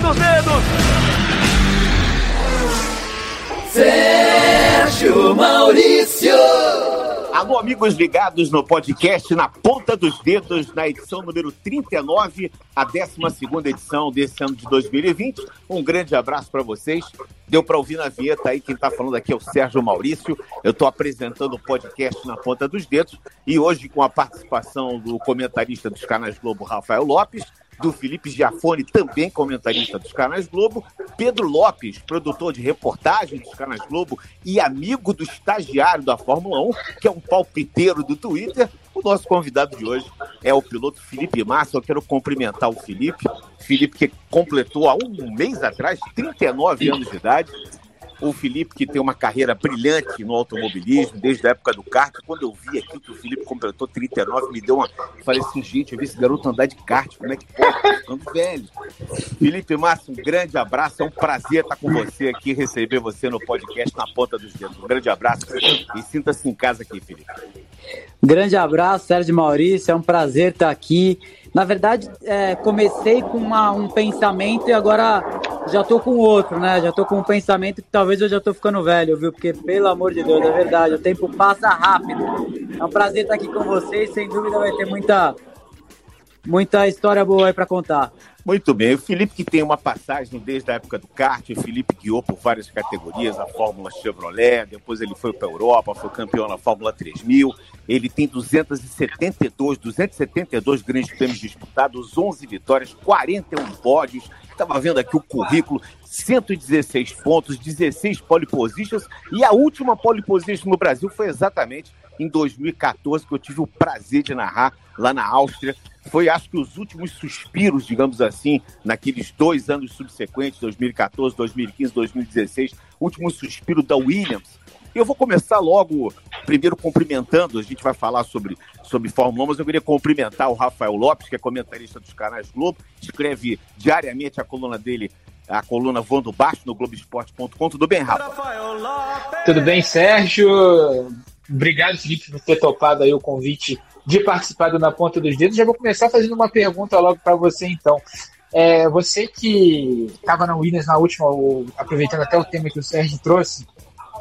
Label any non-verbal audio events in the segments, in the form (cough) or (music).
dos dedos. Sérgio Maurício. Alô, amigos ligados no podcast Na Ponta dos Dedos, na edição número 39, a 12 edição desse ano de 2020. Um grande abraço para vocês. Deu para ouvir na vinheta aí, quem está falando aqui é o Sérgio Maurício. Eu estou apresentando o podcast Na Ponta dos Dedos e hoje com a participação do comentarista dos canais Globo, Rafael Lopes, do Felipe Giafone, também comentarista dos canais Globo, Pedro Lopes, produtor de reportagem dos canais Globo e amigo do estagiário da Fórmula 1, que é um palpiteiro do Twitter. O nosso convidado de hoje é o piloto Felipe Massa. Eu quero cumprimentar o Felipe. Felipe que completou há um mês atrás 39 anos de idade o Felipe, que tem uma carreira brilhante no automobilismo, desde a época do kart. Quando eu vi aqui que o Felipe completou 39, me deu uma. Falei assim, gente, eu vi esse garoto andar de kart, como é que pode? Ficando velho. Felipe Massa, um grande abraço. É um prazer estar com você aqui, receber você no podcast na ponta dos dedos. Um grande abraço e sinta-se em casa aqui, Felipe. Grande abraço, Sérgio Maurício. É um prazer estar aqui. Na verdade, é, comecei com uma, um pensamento e agora já tô com outro, né? Já tô com um pensamento que talvez eu já tô ficando velho, viu? Porque, pelo amor de Deus, é verdade, o tempo passa rápido. É um prazer estar aqui com vocês, sem dúvida vai ter muita, muita história boa aí para contar. Muito bem. O Felipe que tem uma passagem desde a época do kart, o Felipe guiou por várias categorias, a Fórmula Chevrolet, depois ele foi para a Europa, foi campeão na Fórmula 3000. Ele tem 272, 272 grandes prêmios disputados, 11 vitórias, 41 pódios. Estava vendo aqui o currículo, 116 pontos, 16 pole positions e a última pole position no Brasil foi exatamente em 2014 que eu tive o prazer de narrar lá na Áustria foi, acho que, os últimos suspiros, digamos assim, naqueles dois anos subsequentes, 2014, 2015, 2016, último suspiro da Williams. Eu vou começar logo, primeiro cumprimentando, a gente vai falar sobre, sobre Fórmula 1, mas eu queria cumprimentar o Rafael Lopes, que é comentarista dos canais Globo, escreve diariamente a coluna dele, a coluna Voando Baixo no Globoesporte.com. Tudo bem, Rafa? Tudo bem, Sérgio? Obrigado, Felipe, por ter topado aí o convite de participar do Na Ponta dos Dedos. Já vou começar fazendo uma pergunta logo para você, então. É, você que estava na Williams na última, aproveitando até o tema que o Sérgio trouxe,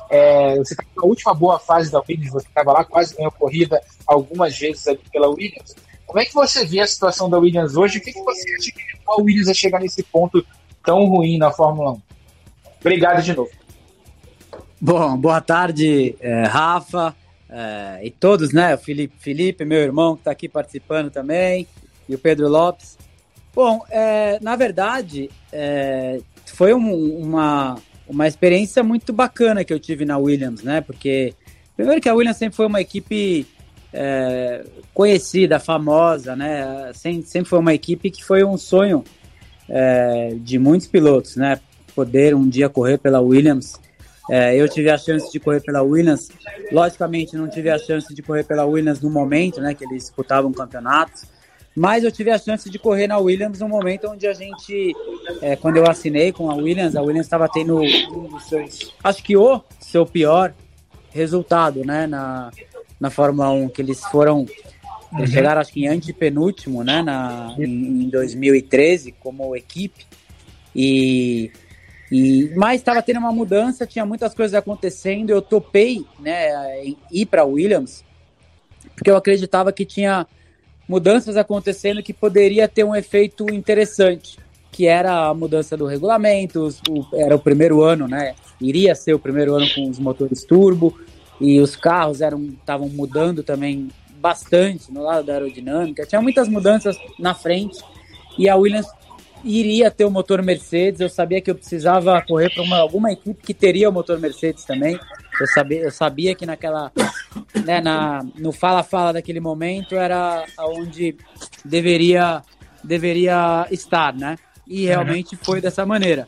é, você estava na última boa fase da Williams, você estava lá, quase ganhou corrida algumas vezes ali pela Williams. Como é que você vê a situação da Williams hoje? O que, que você acha que a Williams a chegar nesse ponto tão ruim na Fórmula 1? Obrigado de novo. Bom, boa tarde, é, Rafa. É, e todos, né? O Felipe, Felipe, meu irmão, que está aqui participando também, e o Pedro Lopes. Bom, é, na verdade, é, foi um, uma, uma experiência muito bacana que eu tive na Williams, né? Porque, primeiro que a Williams sempre foi uma equipe é, conhecida, famosa, né? Sempre, sempre foi uma equipe que foi um sonho é, de muitos pilotos, né? Poder um dia correr pela Williams é, eu tive a chance de correr pela Williams. Logicamente, não tive a chance de correr pela Williams no momento, né, que eles disputavam campeonatos. Mas eu tive a chance de correr na Williams no momento onde a gente, é, quando eu assinei com a Williams, a Williams estava tendo um dos seus, acho que o seu pior resultado, né, na, na Fórmula 1, que eles foram, eles uhum. chegaram acho que em antepenúltimo, né, na, em, em 2013 como equipe. E e, mas estava tendo uma mudança, tinha muitas coisas acontecendo. Eu topei né, em ir para Williams, porque eu acreditava que tinha mudanças acontecendo que poderia ter um efeito interessante, que era a mudança do regulamento, o, era o primeiro ano, né? Iria ser o primeiro ano com os motores turbo e os carros eram estavam mudando também bastante no lado da aerodinâmica. Tinha muitas mudanças na frente e a Williams iria ter o motor Mercedes, eu sabia que eu precisava correr para alguma equipe que teria o motor Mercedes também. Eu sabia, eu sabia que naquela, né, na, no fala-fala daquele momento era onde deveria, deveria estar, né? E realmente foi dessa maneira.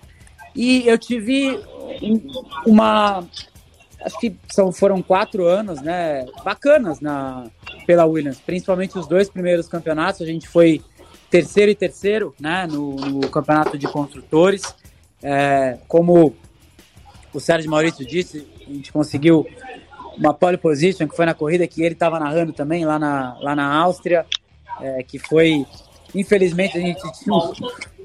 E eu tive uma, acho que são, foram quatro anos, né, bacanas na, pela Williams, principalmente os dois primeiros campeonatos, a gente foi terceiro e terceiro né, no, no campeonato de construtores. É, como o Sérgio Maurício disse, a gente conseguiu uma pole position, que foi na corrida que ele estava narrando também lá na, lá na Áustria, é, que foi Infelizmente, a gente tinha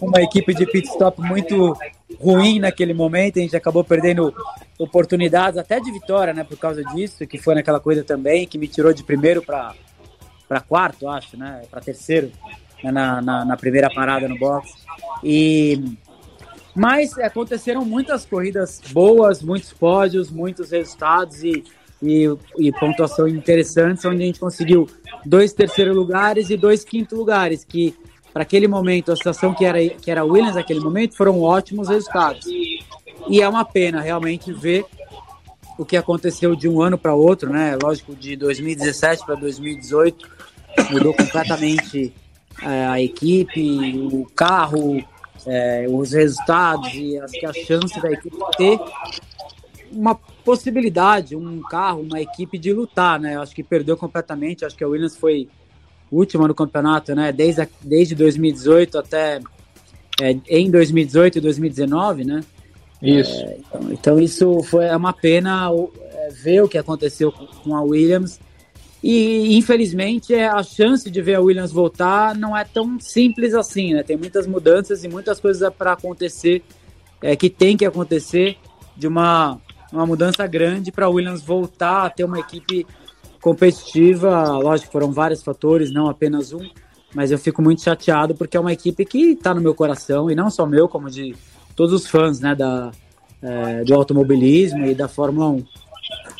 uma equipe de pit stop muito ruim naquele momento, a gente acabou perdendo oportunidades até de vitória, né, por causa disso, que foi naquela coisa também, que me tirou de primeiro para quarto, acho, né, para terceiro, na, na, na, primeira parada no box. E, mas aconteceram muitas corridas boas, muitos pódios, muitos resultados e, e, e pontuação interessantes, onde a gente conseguiu dois terceiros lugares e dois quinto lugares, que para aquele momento, a situação que era, que era Williams naquele momento, foram ótimos resultados. E é uma pena realmente ver o que aconteceu de um ano para outro, né? Lógico, de 2017 para 2018 mudou completamente a equipe, o carro, é, os resultados e acho que a chance da equipe ter uma possibilidade, um carro, uma equipe de lutar, né? Acho que perdeu completamente. Acho que a Williams foi última no campeonato, né? Desde, desde 2018 até é, em 2018 e 2019, né? Isso. É, então, então, isso foi é uma pena é, ver o que aconteceu com, a Williams. E infelizmente é, a chance de ver a Williams voltar não é tão simples assim, né? Tem muitas mudanças e muitas coisas para acontecer é, que tem que acontecer de uma, uma mudança grande para a Williams voltar a ter uma equipe competitiva, lógico, foram vários fatores, não apenas um, mas eu fico muito chateado porque é uma equipe que está no meu coração, e não só meu, como de todos os fãs né, da, é, do automobilismo e da Fórmula 1.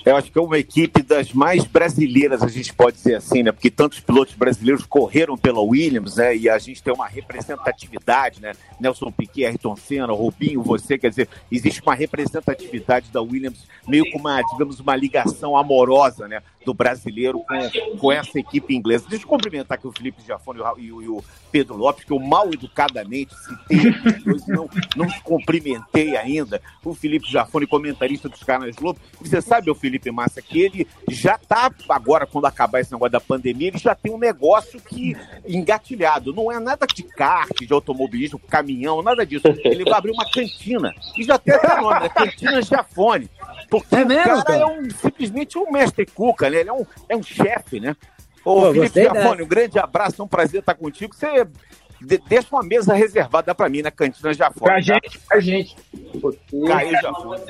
Eu acho que é uma equipe das mais brasileiras, a gente pode dizer assim, né? Porque tantos pilotos brasileiros correram pela Williams, né? E a gente tem uma representatividade, né? Nelson Piquet, Ayrton Senna, Rubinho, você, quer dizer, existe uma representatividade da Williams, meio com uma, digamos, uma ligação amorosa, né? Do brasileiro com, com essa equipe inglesa. Deixa eu cumprimentar aqui o Felipe Giafone e o, e o Pedro Lopes, que eu mal educadamente citei (laughs) não, não cumprimentei ainda. O Felipe Giafone, comentarista dos canais Globo. Você sabe, o Felipe, Felipe Massa, que ele já está, agora, quando acabar esse negócio da pandemia, ele já tem um negócio que engatilhado. Não é nada de kart, de automobilismo, caminhão, nada disso. Ele vai abrir uma cantina. E já tem até nome, né? Cantina Jafone. Porque é mesmo, o cara, cara, é um, simplesmente um mestre cuca, né? Ele é um, é um chefe, né? Ô, Pô, Felipe Jafone, um grande abraço, é um prazer estar contigo. Você de, deixa uma mesa reservada para mim na cantina Jafone. Pra tá? gente, pra gente. Caiu Jafone.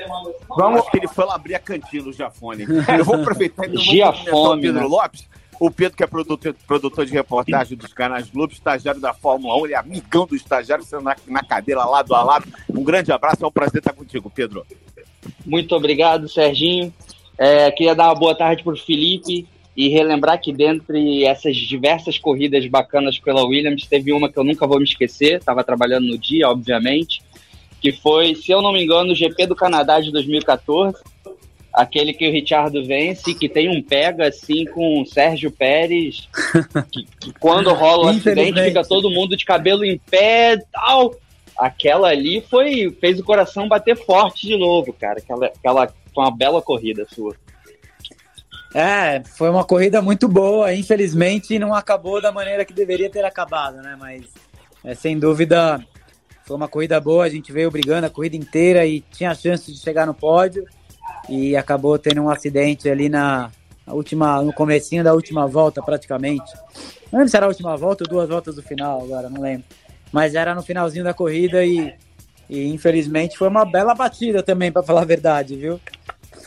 Vamos. Acho que ele foi lá abrir a cantina, o Jafone. Eu vou aproveitar então vou (laughs) o Pedro né? Lopes. O Pedro, que é produtor, produtor de reportagem dos canais Globo, estagiário da Fórmula 1, ele é amigão do estagiário, sendo na, na cadeira lado a lado. Um grande abraço, é um prazer estar contigo, Pedro. Muito obrigado, Serginho. É, queria dar uma boa tarde para o Felipe, e relembrar que dentre essas diversas corridas bacanas pela Williams, teve uma que eu nunca vou me esquecer, estava trabalhando no dia, obviamente, que foi, se eu não me engano, o GP do Canadá de 2014, aquele que o Richardo vence, que tem um pega assim com o Sérgio Pérez, (laughs) que, que quando rola o acidente fica todo mundo de cabelo em pé tal. Aquela ali foi fez o coração bater forte de novo, cara. Aquela, aquela foi uma bela corrida sua. É, foi uma corrida muito boa. Infelizmente, não acabou da maneira que deveria ter acabado, né? Mas, é, sem dúvida, foi uma corrida boa. A gente veio brigando a corrida inteira e tinha a chance de chegar no pódio. E acabou tendo um acidente ali na última, no comecinho da última volta, praticamente. Não lembro se era a última volta ou duas voltas do final, agora, não lembro. Mas era no finalzinho da corrida e, e infelizmente foi uma bela batida também, para falar a verdade, viu?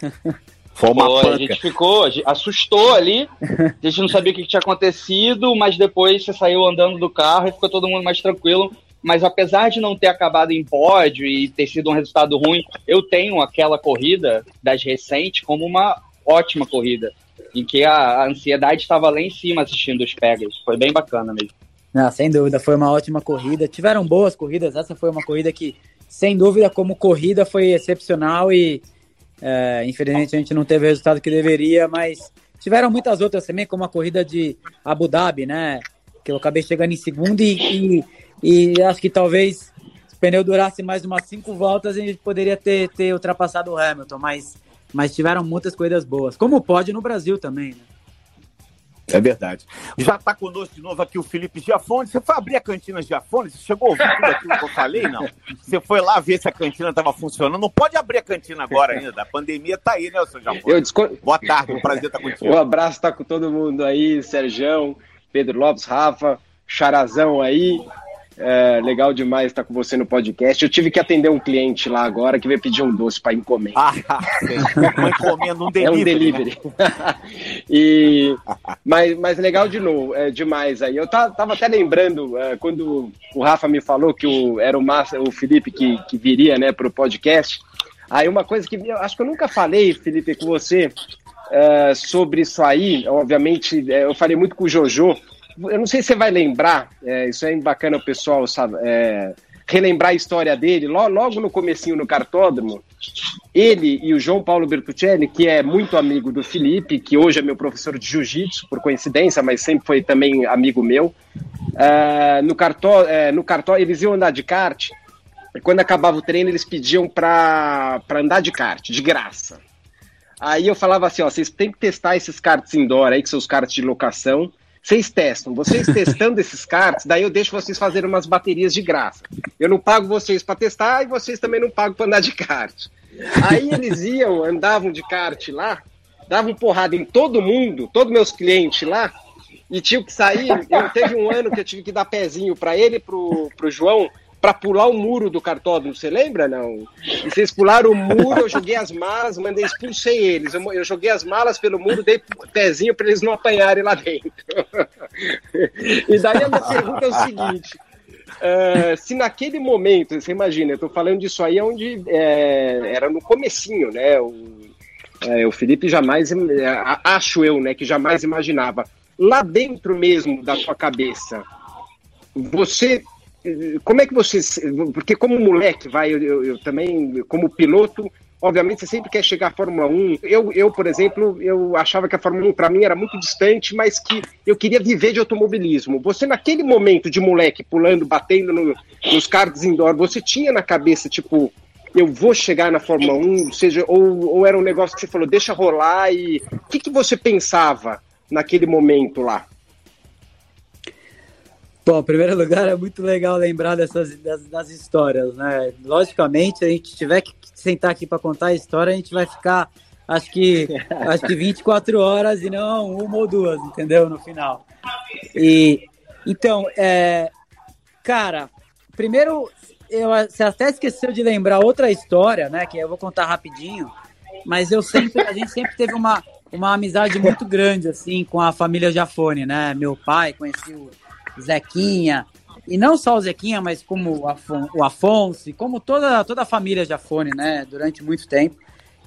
(laughs) Foi uma Pô, a gente ficou, a gente assustou ali, a gente não sabia o que tinha acontecido, mas depois você saiu andando do carro e ficou todo mundo mais tranquilo. Mas apesar de não ter acabado em pódio e ter sido um resultado ruim, eu tenho aquela corrida das recentes como uma ótima corrida, em que a, a ansiedade estava lá em cima assistindo os pegas. Foi bem bacana mesmo. Não, sem dúvida, foi uma ótima corrida. Tiveram boas corridas, essa foi uma corrida que, sem dúvida, como corrida, foi excepcional e é, infelizmente a gente não teve o resultado que deveria, mas tiveram muitas outras também, como a corrida de Abu Dhabi, né? Que eu acabei chegando em segundo e, e, e acho que talvez se o pneu durasse mais umas cinco voltas, a gente poderia ter, ter ultrapassado o Hamilton, mas, mas tiveram muitas corridas boas, como pode no Brasil também, né? É verdade. Já está conosco de novo aqui o Felipe Giafone. Você foi abrir a cantina Giafone? Você chegou a ouvir tudo aquilo que eu falei? Não. Você foi lá ver se a cantina estava funcionando. Não pode abrir a cantina agora ainda. A pandemia está aí, né, seu Giafone? Eu. Boa tarde, um prazer estar contigo. Um abraço, tá com todo mundo aí, Serjão, Pedro Lopes, Rafa, Charazão aí. É, legal demais estar com você no podcast. Eu tive que atender um cliente lá agora que veio pedir um doce para encomenda. Ah, uma encomenda, um delivery. (laughs) É um delivery. Né? (laughs) e, mas, mas legal de novo, é demais aí. Eu tava até lembrando é, quando o Rafa me falou que o, era o, Massa, o Felipe que, que viria né, para o podcast. Aí uma coisa que eu acho que eu nunca falei, Felipe, com você é, sobre isso aí. Obviamente, é, eu falei muito com o Jojo eu não sei se você vai lembrar, é, isso é bacana o pessoal sabe, é, relembrar a história dele, logo, logo no comecinho no cartódromo, ele e o João Paulo Bertuccelli, que é muito amigo do Felipe, que hoje é meu professor de jiu-jitsu, por coincidência, mas sempre foi também amigo meu, é, no, cartó, é, no cartó eles iam andar de kart, e quando acabava o treino eles pediam para andar de kart, de graça. Aí eu falava assim, ó, vocês têm que testar esses karts indoor aí, que são os karts de locação, vocês testam. Vocês testando (laughs) esses cards, daí eu deixo vocês fazerem umas baterias de graça. Eu não pago vocês para testar e vocês também não pagam para andar de kart. Aí eles iam, andavam de kart lá, davam porrada em todo mundo, todos meus clientes lá, e tinham que sair. Eu teve um ano que eu tive que dar pezinho para ele, pro, pro João, para pular o muro do cartódromo, você lembra, não? E vocês pularam o muro, eu joguei as malas, mandei, expulsei eles. Eu, eu joguei as malas pelo muro, dei pezinho para eles não apanharem lá dentro. (laughs) e daí a minha pergunta é o seguinte. Uh, se naquele momento, você imagina, eu tô falando disso aí onde é, era no comecinho, né? O, é, o Felipe jamais, acho eu, né, que jamais imaginava. Lá dentro mesmo da sua cabeça, você como é que você. Porque, como moleque, vai, eu, eu, também, como piloto, obviamente você sempre quer chegar à Fórmula 1. Eu, eu por exemplo, eu achava que a Fórmula 1 para mim era muito distante, mas que eu queria viver de automobilismo. Você, naquele momento de moleque, pulando, batendo no, nos carros indoor, você tinha na cabeça, tipo, eu vou chegar na Fórmula 1, seja, ou, ou era um negócio que você falou, deixa rolar e. O que, que você pensava naquele momento lá? Bom, em primeiro lugar, é muito legal lembrar dessas das, das histórias, né? Logicamente, se a gente tiver que sentar aqui para contar a história, a gente vai ficar, acho que, (laughs) acho que 24 horas e não uma ou duas, entendeu? No final. E então, é, cara, primeiro, eu, você até esqueceu de lembrar outra história, né? Que eu vou contar rapidinho. Mas eu sempre, a gente sempre teve uma, uma amizade muito grande assim com a família Jafone, né? Meu pai conhecia o Zequinha, e não só o Zequinha, mas como o Afonso, como toda, toda a família Jafone, né, durante muito tempo.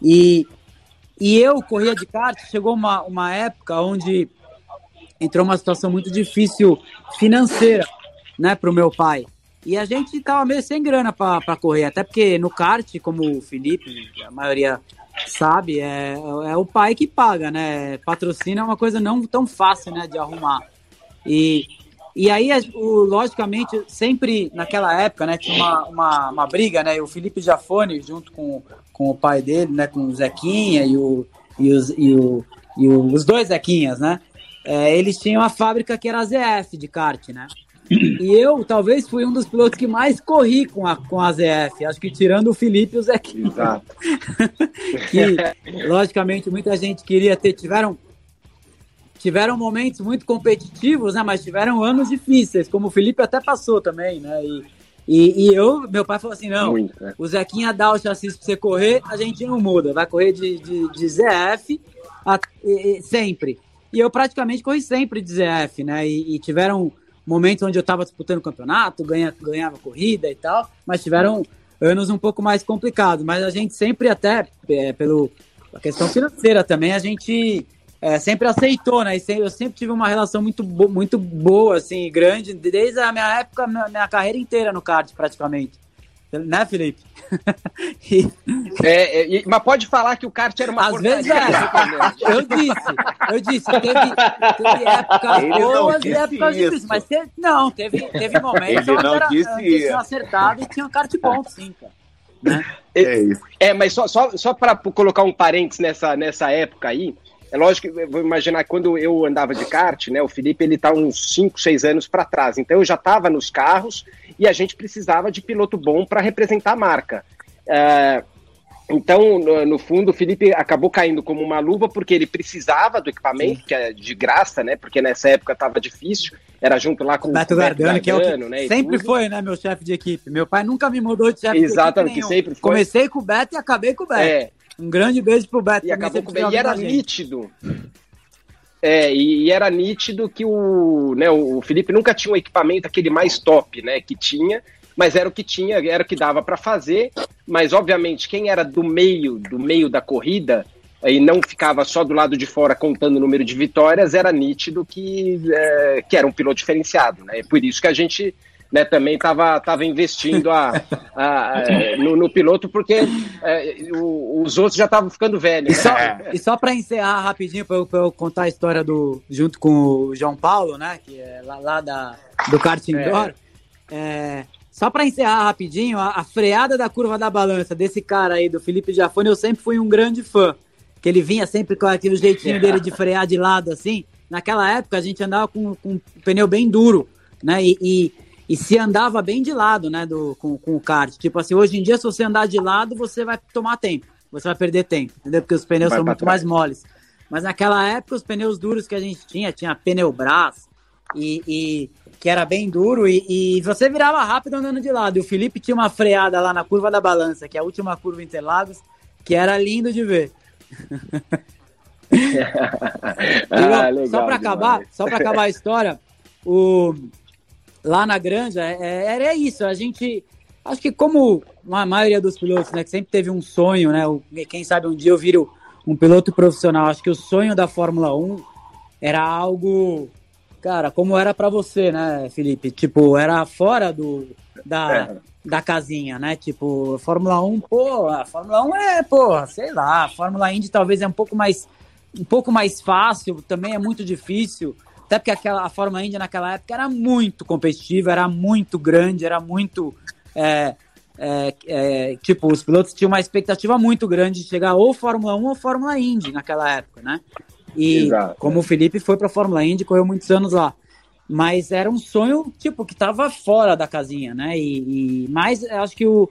E, e eu corria de kart, chegou uma, uma época onde entrou uma situação muito difícil financeira, né, para o meu pai. E a gente tava meio sem grana para correr, até porque no kart, como o Felipe, a maioria sabe, é, é o pai que paga, né? Patrocínio é uma coisa não tão fácil, né, de arrumar. E e aí, o, logicamente, sempre naquela época, né, tinha uma, uma, uma, briga, né? O Felipe Jafone, junto com, com o pai dele, né, com o Zequinha e, o, e, os, e, o, e os dois Zequinhas, né? É, eles tinham a fábrica que era a ZF de kart, né? E eu, talvez, fui um dos pilotos que mais corri com a, com a ZF. Acho que tirando o Felipe e o Zequinha. Exato. (laughs) que, logicamente, muita gente queria ter. Tiveram tiveram momentos muito competitivos, né? Mas tiveram anos difíceis, como o Felipe até passou também, né? E, e, e eu, meu pai falou assim: não, muito, né? o Zequinha dá o chassi pra você correr, a gente não muda, vai correr de, de, de ZF a, e, sempre. E eu praticamente corri sempre de ZF, né? E, e tiveram momentos onde eu estava disputando o campeonato, ganha, ganhava corrida e tal, mas tiveram anos um pouco mais complicados. Mas a gente sempre, até é, pelo a questão financeira também, a gente é, sempre aceitou, né? eu sempre tive uma relação muito, bo muito boa, assim, grande, desde a minha época, minha, minha carreira inteira no kart, praticamente. Né, Felipe? (laughs) e... É, é, mas pode falar que o kart era uma Às vezes é. eu disse, eu disse, teve, teve épocas boas e épocas difíceis, mas teve, não, teve, teve momentos onde era, tinha acertado e tinha um kart bom, sim, cara. Né? É, isso. é, mas só, só, só para colocar um parênteses nessa, nessa época aí, é lógico que vou imaginar quando eu andava de kart, né? O Felipe ele tá uns 5, 6 anos para trás. Então eu já estava nos carros e a gente precisava de piloto bom para representar a marca. É, então, no, no, fundo, o Felipe acabou caindo como uma luva porque ele precisava do equipamento, Sim. que é de graça, né? Porque nessa época estava difícil. era junto lá com Beto o Beto Gardano, que é o que né, sempre foi, né, meu chefe de equipe. Meu pai nunca me mudou de chefe Exatamente, de equipe sempre foi. Comecei com o Beto e acabei com o Beto. É. Um grande beijo pro Beto. E acabou com. E era nítido. É, e, e, era nítido que o, né, o Felipe nunca tinha um equipamento aquele mais top, né, que tinha, mas era o que tinha, era o que dava para fazer, mas obviamente quem era do meio, do meio da corrida, e não ficava só do lado de fora contando o número de vitórias, era nítido que, é, que era um piloto diferenciado. Né? É por isso que a gente né, também estava tava investindo a, a, a no, no, piloto, porque é, o, os outros já estavam ficando velhos. E só, né? só para encerrar rapidinho, para eu, eu, contar a história do junto com o João Paulo, né, que é lá, lá da, do kart indoor, é. é só para encerrar rapidinho, a, a, freada da curva da balança desse cara aí, do Felipe Jafone, eu sempre fui um grande fã que ele vinha sempre com aquele jeitinho dele de frear de lado assim. Naquela época a gente andava com, com um pneu bem duro, né? E, e, e, se andava bem de lado, né? Do, com, com o kart. Tipo assim, hoje em dia, se você andar de lado, você vai tomar tempo, você vai perder tempo, entendeu? Porque os pneus vai são muito trás. mais moles. Mas naquela época, os pneus duros que a gente tinha, tinha pneu Brás e, e que era bem duro, e, e, você virava rápido andando de lado. E o Felipe tinha uma freada lá na curva da balança, que é a última curva Interlagos, que era lindo de ver. (laughs) ah, só para acabar, só para acabar a história, o lá na Granja é, é, era isso. A gente acho que como a maioria dos pilotos, né, que sempre teve um sonho, né, quem sabe um dia eu viro um piloto profissional. Acho que o sonho da Fórmula 1 era algo, cara, como era para você, né, Felipe? Tipo, era fora do da é da casinha, né? Tipo, Fórmula 1, pô, a Fórmula 1 é, pô, sei lá, a Fórmula Indy talvez é um pouco mais um pouco mais fácil, também é muito difícil. Até porque aquela, a Fórmula Indy naquela época era muito competitiva, era muito grande, era muito. É, é, é, tipo, os pilotos tinham uma expectativa muito grande de chegar ou Fórmula 1 ou Fórmula Indy naquela época, né? E Exato. como o Felipe foi para a Fórmula Indy, correu muitos anos lá mas era um sonho tipo que estava fora da casinha, né? E, e mas acho que o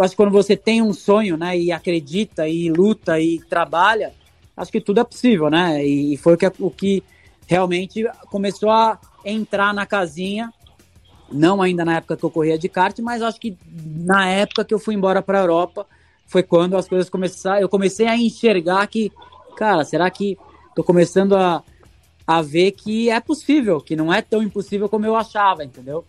acho que quando você tem um sonho, né, e acredita e luta e trabalha, acho que tudo é possível, né? E, e foi o que, o que realmente começou a entrar na casinha, não ainda na época que eu corria de kart, mas acho que na época que eu fui embora para a Europa foi quando as coisas começaram, eu comecei a enxergar que, cara, será que tô começando a a ver que é possível, que não é tão impossível como eu achava, entendeu?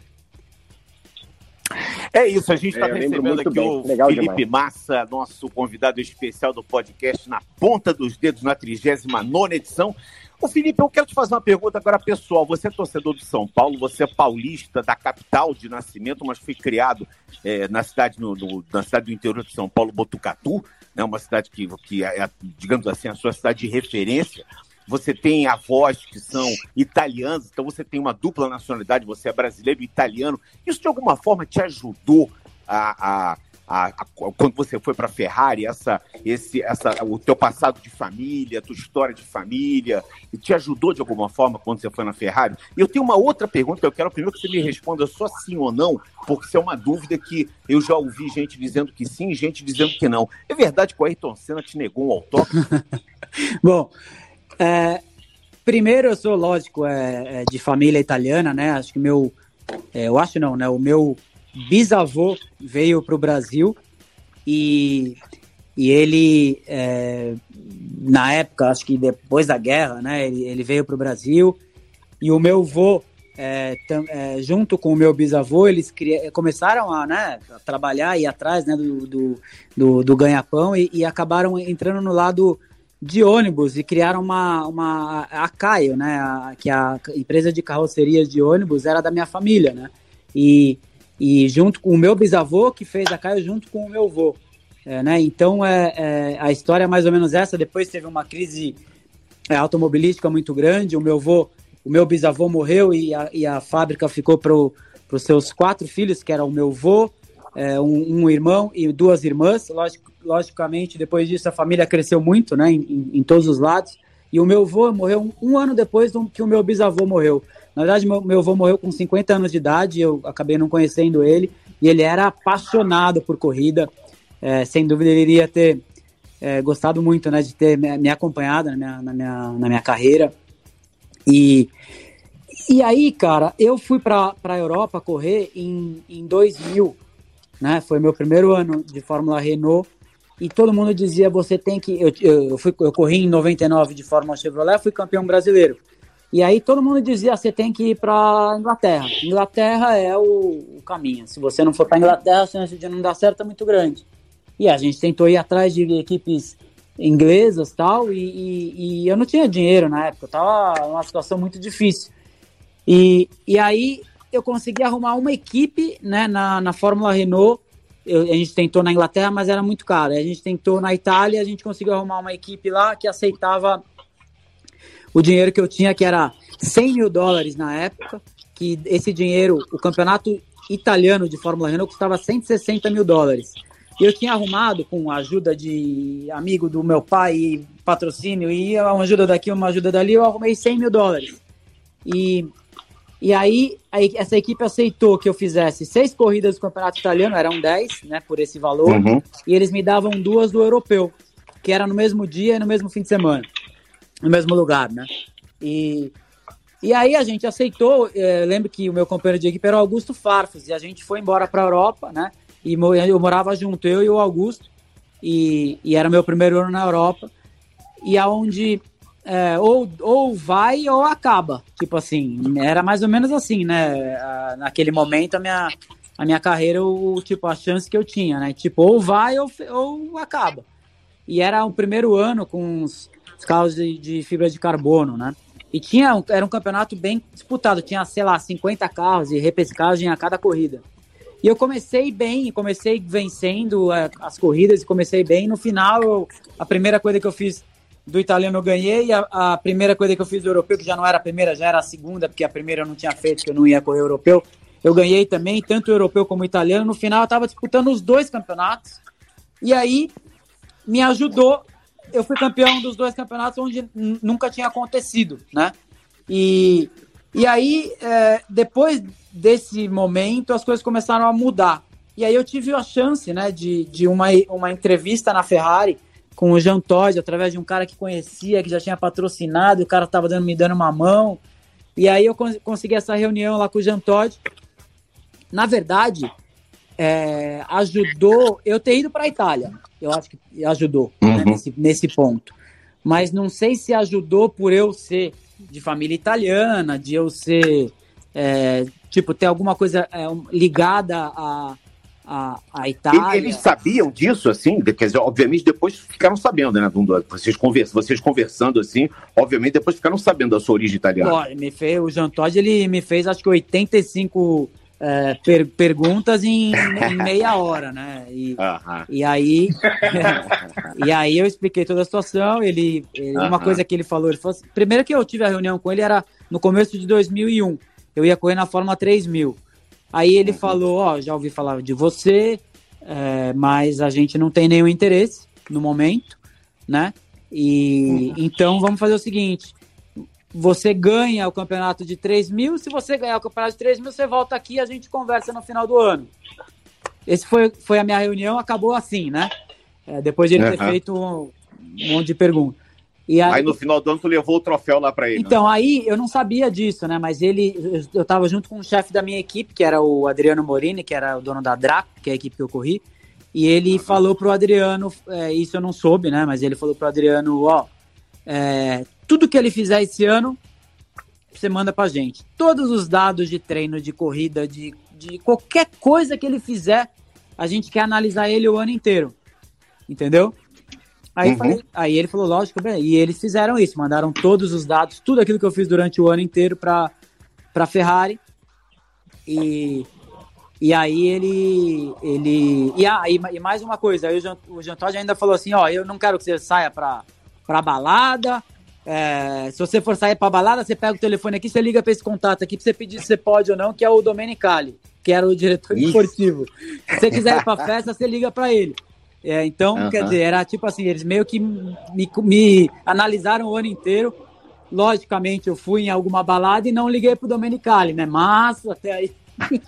É isso, a gente está é, recebendo aqui bem. o Legal Felipe demais. Massa, nosso convidado especial do podcast na ponta dos dedos na 39 edição. Ô Felipe, eu quero te fazer uma pergunta agora pessoal. Você é torcedor do São Paulo, você é paulista da capital de nascimento, mas foi criado é, na, cidade, no, no, na cidade do interior de São Paulo, Botucatu, né, uma cidade que, que é, digamos assim, a sua cidade de referência você tem avós que são italianos, então você tem uma dupla nacionalidade, você é brasileiro e italiano. Isso de alguma forma te ajudou a, a, a, a quando você foi para a Ferrari, essa, esse, essa, o teu passado de família, a tua história de família, te ajudou de alguma forma quando você foi na Ferrari? E eu tenho uma outra pergunta que eu quero primeiro que você me responda só sim ou não, porque isso é uma dúvida que eu já ouvi gente dizendo que sim gente dizendo que não. É verdade que o Ayrton Senna te negou um autógrafo? (laughs) Bom, é, primeiro, eu sou, lógico, é, é, de família italiana, né? Acho que meu. É, eu acho não, né? O meu bisavô veio para o Brasil e, e ele, é, na época, acho que depois da guerra, né? Ele, ele veio para o Brasil e o meu avô. É, é, junto com o meu bisavô, eles começaram a, né, a trabalhar e atrás né, do, do, do, do ganha-pão e, e, acabaram entrando no lado de ônibus e criaram uma, uma a Caio, né, a, que a empresa de carrocerias de ônibus era da minha família, né, e, e junto com o meu bisavô que fez a Caio junto com o meu avô, é, né, então é, é, a história é mais ou menos essa, depois teve uma crise é, automobilística muito grande, o meu avô, o meu bisavô morreu e a, e a fábrica ficou para os seus quatro filhos, que era o meu avô, é, um, um, irmão e duas irmãs. Lógico, logicamente, depois disso a família cresceu muito, né, em, em todos os lados. E o meu avô morreu um, um, ano depois do que o meu bisavô morreu. Na verdade, meu, meu avô morreu com 50 anos de idade, eu acabei não conhecendo ele, e ele era apaixonado por corrida. É, sem dúvida, ele iria ter é, gostado muito né, de ter me, me acompanhado na minha, na, minha, na minha carreira. E E aí, cara, eu fui para a Europa correr em, em 2000, né? Foi meu primeiro ano de Fórmula Renault. E todo mundo dizia, você tem que... Eu, eu, fui, eu corri em 99 de Fórmula Chevrolet, fui campeão brasileiro. E aí todo mundo dizia, você tem que ir para Inglaterra. Inglaterra é o, o, caminho. Se você não for para Inglaterra, a chance de não dar certo é muito grande. E a gente tentou ir atrás de equipes inglesas tal, e, e, e eu não tinha dinheiro na época, eu tava situação muito difícil. E, e aí eu consegui arrumar uma equipe né, na, na Fórmula Renault. Eu, a gente tentou na Inglaterra, mas era muito caro. A gente tentou na Itália, a gente conseguiu arrumar uma equipe lá que aceitava o dinheiro que eu tinha, que era 100 mil dólares na época. Que esse dinheiro, o campeonato italiano de Fórmula Renault custava 160 mil dólares. E eu tinha arrumado com a ajuda de amigo do meu pai, patrocínio, e uma ajuda daqui, uma ajuda dali, eu arrumei 100 mil dólares. E, e aí, aí essa equipe aceitou que eu fizesse seis corridas do campeonato italiano, eram 10, né, por esse valor, uhum. e eles me davam duas do europeu, que era no mesmo dia e no mesmo fim de semana, no mesmo lugar, né. E, e aí a gente aceitou, eh, lembro que o meu companheiro de equipe era o Augusto Farfus, e a gente foi embora para a Europa, né, e eu morava junto, eu e o Augusto, e, e era meu primeiro ano na Europa, e aonde é, ou, ou vai ou acaba, tipo assim, era mais ou menos assim, né, naquele momento a minha, a minha carreira, o, tipo, a chance que eu tinha, né, tipo, ou vai ou, ou acaba, e era o primeiro ano com os, os carros de, de fibra de carbono, né, e tinha, era um campeonato bem disputado, tinha, sei lá, 50 carros e repescagem a cada corrida. E eu comecei bem, comecei vencendo é, as corridas e comecei bem. No final, eu, a primeira coisa que eu fiz do italiano eu ganhei, a, a primeira coisa que eu fiz do europeu, que já não era a primeira, já era a segunda, porque a primeira eu não tinha feito, que eu não ia correr europeu, eu ganhei também, tanto europeu como italiano. No final, eu estava disputando os dois campeonatos. E aí, me ajudou. Eu fui campeão dos dois campeonatos onde nunca tinha acontecido, né? E, e aí, é, depois desse momento, as coisas começaram a mudar. E aí eu tive a chance, né, de, de uma, uma entrevista na Ferrari com o Jean Todt, através de um cara que conhecia, que já tinha patrocinado, o cara estava dando, me dando uma mão. E aí eu cons consegui essa reunião lá com o Jean Todt. Na verdade, é, ajudou eu ter ido para a Itália. Eu acho que ajudou uhum. né, nesse, nesse ponto. Mas não sei se ajudou por eu ser de família italiana, de eu ser é, tipo, ter alguma coisa é, ligada a, a, a Itália. Eles sabiam disso, assim? Quer dizer, obviamente depois ficaram sabendo, né? Vocês, conversando, vocês conversando assim, obviamente depois ficaram sabendo da sua origem italiana. Olha, me fez, o Jean Todt, ele me fez acho que 85 é, per, perguntas em, em, meia hora, né? E, e aí (laughs) e aí eu expliquei toda a situação. Ele, ele uma coisa que ele falou, ele falou assim, primeiro que eu tive a reunião com ele era no começo de 2001 eu ia correr na Fórmula 3000. Aí ele uhum. falou, ó, já ouvi falar de você, é, mas a gente não tem nenhum interesse no momento, né? E uhum. então vamos fazer o seguinte: você ganha o campeonato de 3 mil, se você ganhar o campeonato de 3 mil, você volta aqui e a gente conversa no final do ano. Esse foi, foi a minha reunião, acabou assim, né? É, depois de ele uhum. ter feito um, um monte de perguntas. Aí, aí, no final do ano tu levou o troféu lá para ele. Então, né? aí eu não sabia disso, né? Mas ele, eu tava junto com o chefe da minha equipe, que era o Adriano Morini, que era o dono da Draco, que é a equipe que eu corri. E ele uhum. falou pro Adriano, é, isso eu não soube, né? Mas ele falou pro Adriano, ó, é, tudo que ele fizer esse ano, você manda pra gente. Todos os dados de treino, de corrida, de, de qualquer coisa que ele fizer, a gente quer analisar ele o ano inteiro. Entendeu? Aí, uhum. falei, aí ele falou, lógico, bem, e eles fizeram isso, mandaram todos os dados, tudo aquilo que eu fiz durante o ano inteiro para para Ferrari. E, e aí ele ele e, ah, e, mais uma coisa, aí o Jean, o Jean Todt ainda falou assim, ó, eu não quero que você saia para para balada. É, se você for sair para balada, você pega o telefone aqui, você liga para esse contato aqui para você pedir se você pode ou não, que é o Domenicali, que era o diretor Isso. esportivo. Se você quiser ir para festa, você liga para ele. É, então, uhum. quer dizer, era tipo assim, eles meio que me, me, analisaram o ano inteiro. Logicamente, eu fui em alguma balada e não liguei pro Domenicali, né? Mas até aí. (laughs)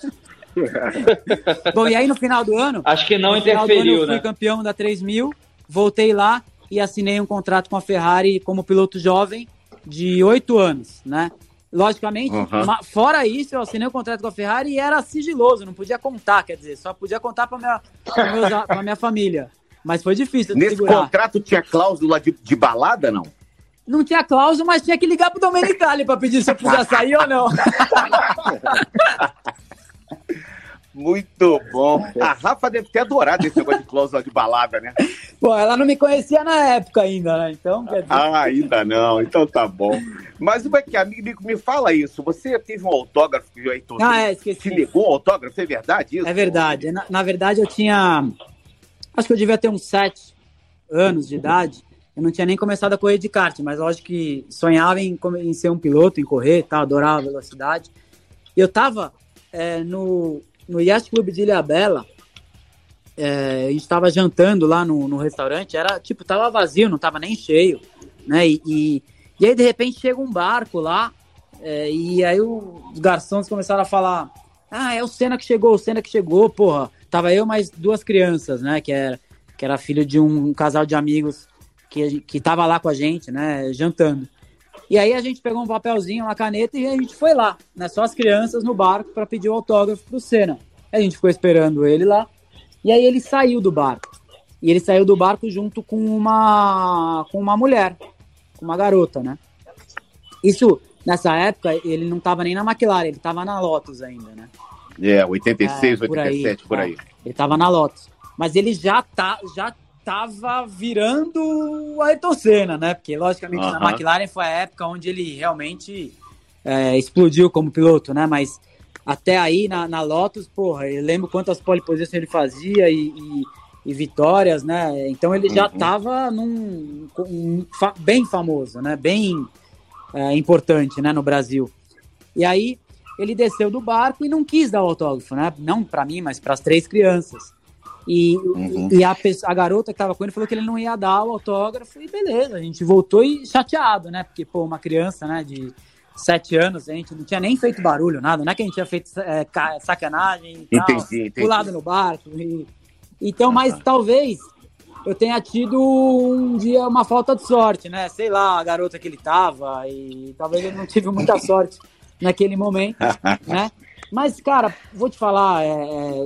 Bom, e aí no final do ano. Acho que não interferiu, eu fui né? campeão da 3000, voltei lá e assinei um contrato com a Ferrari como piloto jovem de oito anos, né? Logicamente, Uhum. fora isso, eu assinei o contrato com a Ferrari e era sigiloso, não podia contar, quer dizer, só podia contar para minha, pra meus a- pra minha família. Mas foi difícil Nesse segurar. contrato tinha cláusula de, de balada, não? Não tinha cláusula, mas tinha que ligar pro Domenicali para pedir se eu podia sair ou não. (laughs) Muito bom. A Rafa deve ter adorado esse negócio de cláusula de balada, né? Pô, ela não me conhecia na época ainda, né? Então, quer dizer, Ah, ainda não. Então tá bom. Mas como é que, amigo, me fala isso. Você teve um autógrafo que o Ayrton Ah, é, esqueci. negou um autógrafo? É verdade isso? É verdade. Na, na verdade, eu tinha. Acho que eu devia ter uns sete anos de idade. Eu não tinha nem começado a correr de kart, mas lógico que sonhava em, em ser um piloto, em correr e tal, adorava a velocidade. E eu tava é, no, no Yacht Club de Ilhabela. É, a gente tava jantando lá no, no restaurante, era tipo, tava vazio, não tava nem cheio, né? E, e, e aí, de repente, chega um barco lá, é, e aí os garçons começaram a falar: Ah, é o Senna que chegou, o Senna que chegou, porra. Tava eu mais duas crianças, né? Que era, que era filho de um casal de amigos que, que tava lá com a gente, né? Jantando. E aí a gente pegou um papelzinho, uma caneta e a gente foi lá, né? Só as crianças no barco para pedir o autógrafo pro Senna. A gente ficou esperando ele lá. E aí ele saiu do barco. E ele saiu do barco junto com uma com uma mulher, com uma garota, né? Isso nessa época ele não tava nem na McLaren, ele tava na Lotus ainda, né? É, 86, É, por aí, 87, por aí. é. Ele tava na Lotus. Mas ele já, tá, já tava virando Ayrton Senna, né? Porque, logicamente, na. McLaren foi a época onde ele realmente é, explodiu como piloto, né? Mas até aí, na, na Lotus, porra, eu lembro quantas pole positions ele fazia e, e- e vitórias, né? Então ele já Uhum. tava num, um bem famoso, né? Bem é, importante, né? No Brasil. E aí ele desceu do barco e não quis dar o autógrafo, né? Não para mim, mas para as três crianças. E, Uhum. e a, a garota que tava com ele falou que ele não ia dar o autógrafo e beleza, a gente voltou e chateado, né? Porque, pô, uma criança, né, de sete anos, a gente não tinha nem feito barulho, nada, não é que a gente tinha feito é, ca- sacanagem e tal, Entendi, entendi. pulado no barco. e- então, mas talvez eu tenha tido um dia uma falta de sorte, né? Sei lá, a garota que ele tava e talvez eu não tive muita (laughs) sorte naquele momento, né? (laughs) Mas, cara, vou te falar, é, é,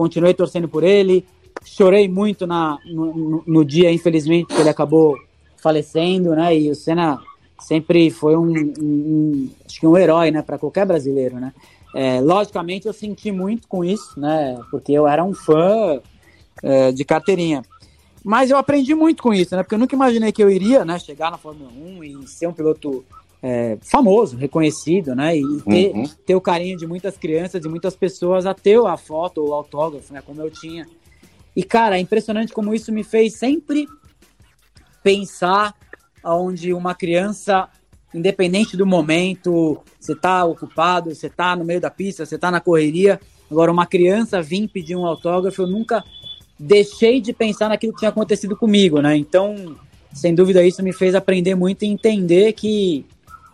continuei torcendo por ele, chorei muito na, no, no- dia, infelizmente, que ele acabou falecendo, né? E o Senna sempre foi um, um- um- acho que um herói, né, para qualquer brasileiro, né? É, logicamente, eu senti muito com isso, né? Porque eu era um fã é, de carteirinha. Mas eu aprendi muito com isso, né? Porque eu nunca imaginei que eu iria, né, chegar na Fórmula 1 e ser um piloto é, famoso, reconhecido, né? E ter, Uhum. ter o carinho de muitas crianças e muitas pessoas a ter a foto ou o autógrafo, né? Como eu tinha. E, cara, é impressionante como isso me fez sempre pensar onde uma criança, independente do momento, você tá ocupado, você tá no meio da pista, você tá na correria, agora uma criança vir pedir um autógrafo, eu nunca deixei de pensar naquilo que tinha acontecido comigo, né? Então, sem dúvida, isso me fez aprender muito e entender que,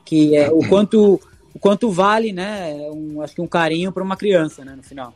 que é, o quanto o quanto vale, né? Um, acho que um carinho para uma criança, né? No final.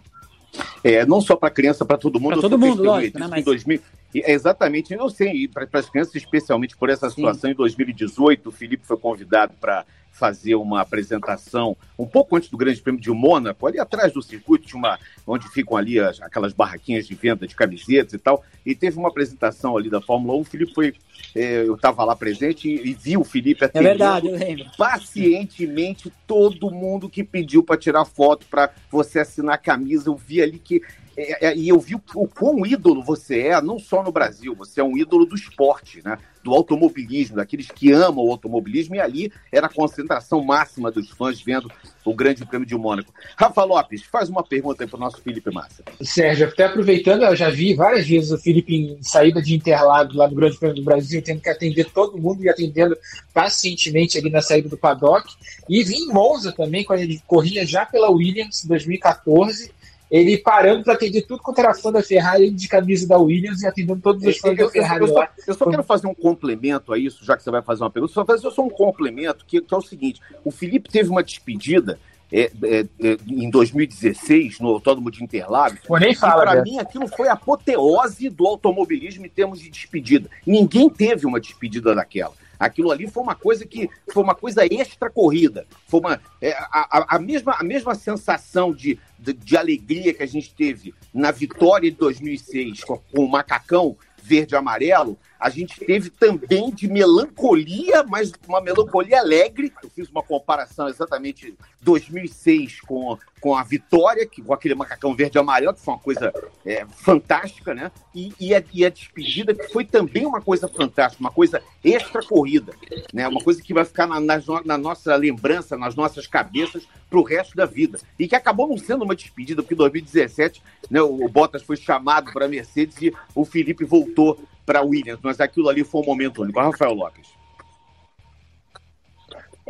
É, não só para criança, para todo mundo. Eu todo mundo, lógico, né, mas- Em 2000, e- é exatamente, eu sei, e para as crianças, especialmente por essa Sim. situação, em 2018, o Felipe foi convidado para fazer uma apresentação um pouco antes do Grande Prêmio de Mônaco, ali atrás do circuito, uma, onde ficam ali as- aquelas barraquinhas de venda de camisetas e tal, e teve uma apresentação ali da Fórmula 1, o Felipe foi, é, eu estava lá presente e, e vi o Felipe É atendendo verdade, eu lembro. pacientemente todo mundo que pediu para tirar foto, para você assinar a camisa. Eu vi ali que. É, é, e eu vi o, o quão ídolo você é, não só no Brasil, você é um ídolo do esporte, né? Do automobilismo, daqueles que amam o automobilismo, e ali era a concentração máxima dos fãs vendo o Grande Prêmio de Mônaco. Rafa Lopes, faz uma pergunta aí para o nosso Felipe Massa. Sérgio, até aproveitando, eu já vi várias vezes o Felipe em saída de Interlagos lá no Grande Prêmio do Brasil, tendo que atender todo mundo e atendendo pacientemente ali na saída do paddock. E vi em Monza também, quando ele corria já pela Williams em 2014. Ele parando para atender tudo quanto era fã da Ferrari, de camisa da Williams e atendendo todos os fãs Eu, da Ferrari eu só, eu só quero fazer um complemento a isso, já que você vai fazer uma pergunta. Só fazer só um complemento, que, que é o seguinte: o Felipe teve uma despedida é, é, é, em 2016, no Autódromo de Interlagos. Pô, nem fala, para Beto. mim, aquilo foi a apoteose do automobilismo em termos de despedida. Ninguém teve uma despedida daquela. Aquilo ali foi uma coisa que foi uma coisa extra corrida. Foi uma, é, a, a, mesma, a mesma sensação de, de, de, alegria que a gente teve na vitória de 2006 com, com o Macacão verde e amarelo, a gente teve também de melancolia, mas uma melancolia alegre. Eu fiz uma comparação exatamente 2006 com, com a vitória, que, com aquele macacão verde e amarelo, que foi uma coisa é, fantástica, né? E, e, a, e a despedida, que foi também uma coisa fantástica, uma coisa extra corrida, né? Uma coisa que vai ficar na, na, na nossa lembrança, nas nossas cabeças para o resto da vida. E que acabou não sendo uma despedida, porque em 2017 né, o Bottas foi chamado para a Mercedes e o Felipe voltou para Williams, mas aquilo ali foi um momento único. Rafael Lopes.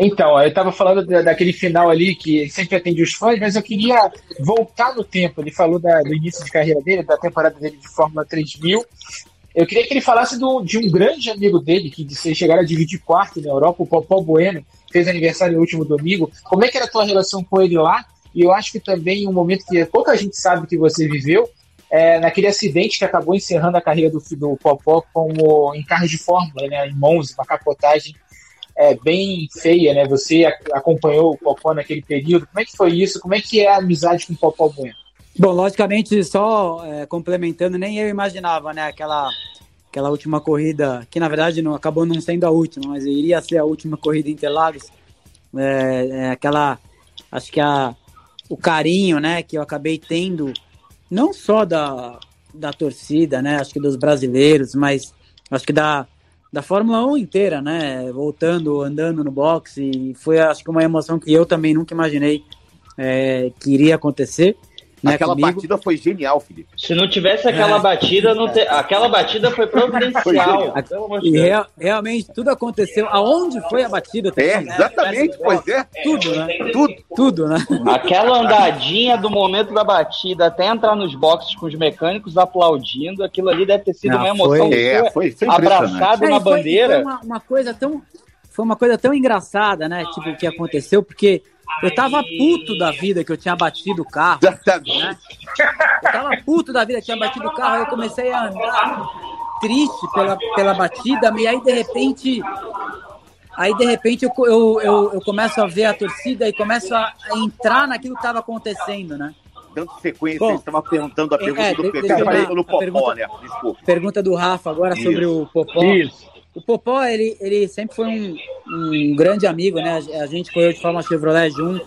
Então, eu estava falando daquele final ali que sempre atende os fãs, mas eu queria voltar no tempo. Ele falou da, do início de carreira dele, da temporada dele de Fórmula 3000. Eu queria que ele falasse do, de um grande amigo dele, que vocês chegaram a dividir quarto na Europa, o Popó Bueno, fez aniversário no último domingo. Como é que era a tua relação com ele lá? E eu acho que também um momento que pouca gente sabe que você viveu, é, naquele acidente que acabou encerrando a carreira do, do Popó como em carro de fórmula, né, em Monza, uma capotagem é, bem feia, né? Você acompanhou o Popó naquele período. Como é que foi isso? Como é que é a amizade com o Popó Bueno? Bom, logicamente, só é, complementando, nem eu imaginava, né? Aquela, aquela última corrida, que na verdade não acabou não sendo a última, mas iria ser a última corrida em Interlagos. É, é, aquela, acho que a, o carinho, né, que eu acabei tendo não só da, da torcida, né? Acho que dos brasileiros, mas acho que da, da Fórmula 1 inteira, né? Voltando, andando no boxe. Foi, acho que, uma emoção que eu também nunca imaginei é, que iria acontecer. Né, aquela comigo. batida foi genial, Felipe. Se não tivesse aquela é. batida, não te... aquela batida foi providencial. e real, realmente tudo aconteceu. Aonde foi a batida? Também, é, exatamente, né? pois é. Tudo, né? Tudo, tudo, né? Aquela andadinha do momento da batida até entrar nos boxes com os mecânicos aplaudindo, aquilo ali deve ter sido não, uma emoção. Foi, é, foi, foi abraçado na bandeira. Foi uma, uma coisa tão foi uma coisa tão engraçada, né? Tipo, o que aconteceu, porque eu tava puto da vida que eu tinha batido o carro. Né? Eu tava puto da vida que tinha batido o carro, aí eu comecei a andar triste pela, pela batida, e aí de repente. Aí de repente eu, eu, eu, eu começo a ver a torcida e começo a entrar naquilo que estava acontecendo, né? Dando sequência, Bom, você estava perguntando a é, pergunta é, do Pedro, no Popó, pergunta, né? Desculpa. Pergunta do Rafa agora Isso. sobre o Popó. Isso. O Popó, ele, ele sempre foi um, um grande amigo, né? A gente correu de forma Chevrolet junto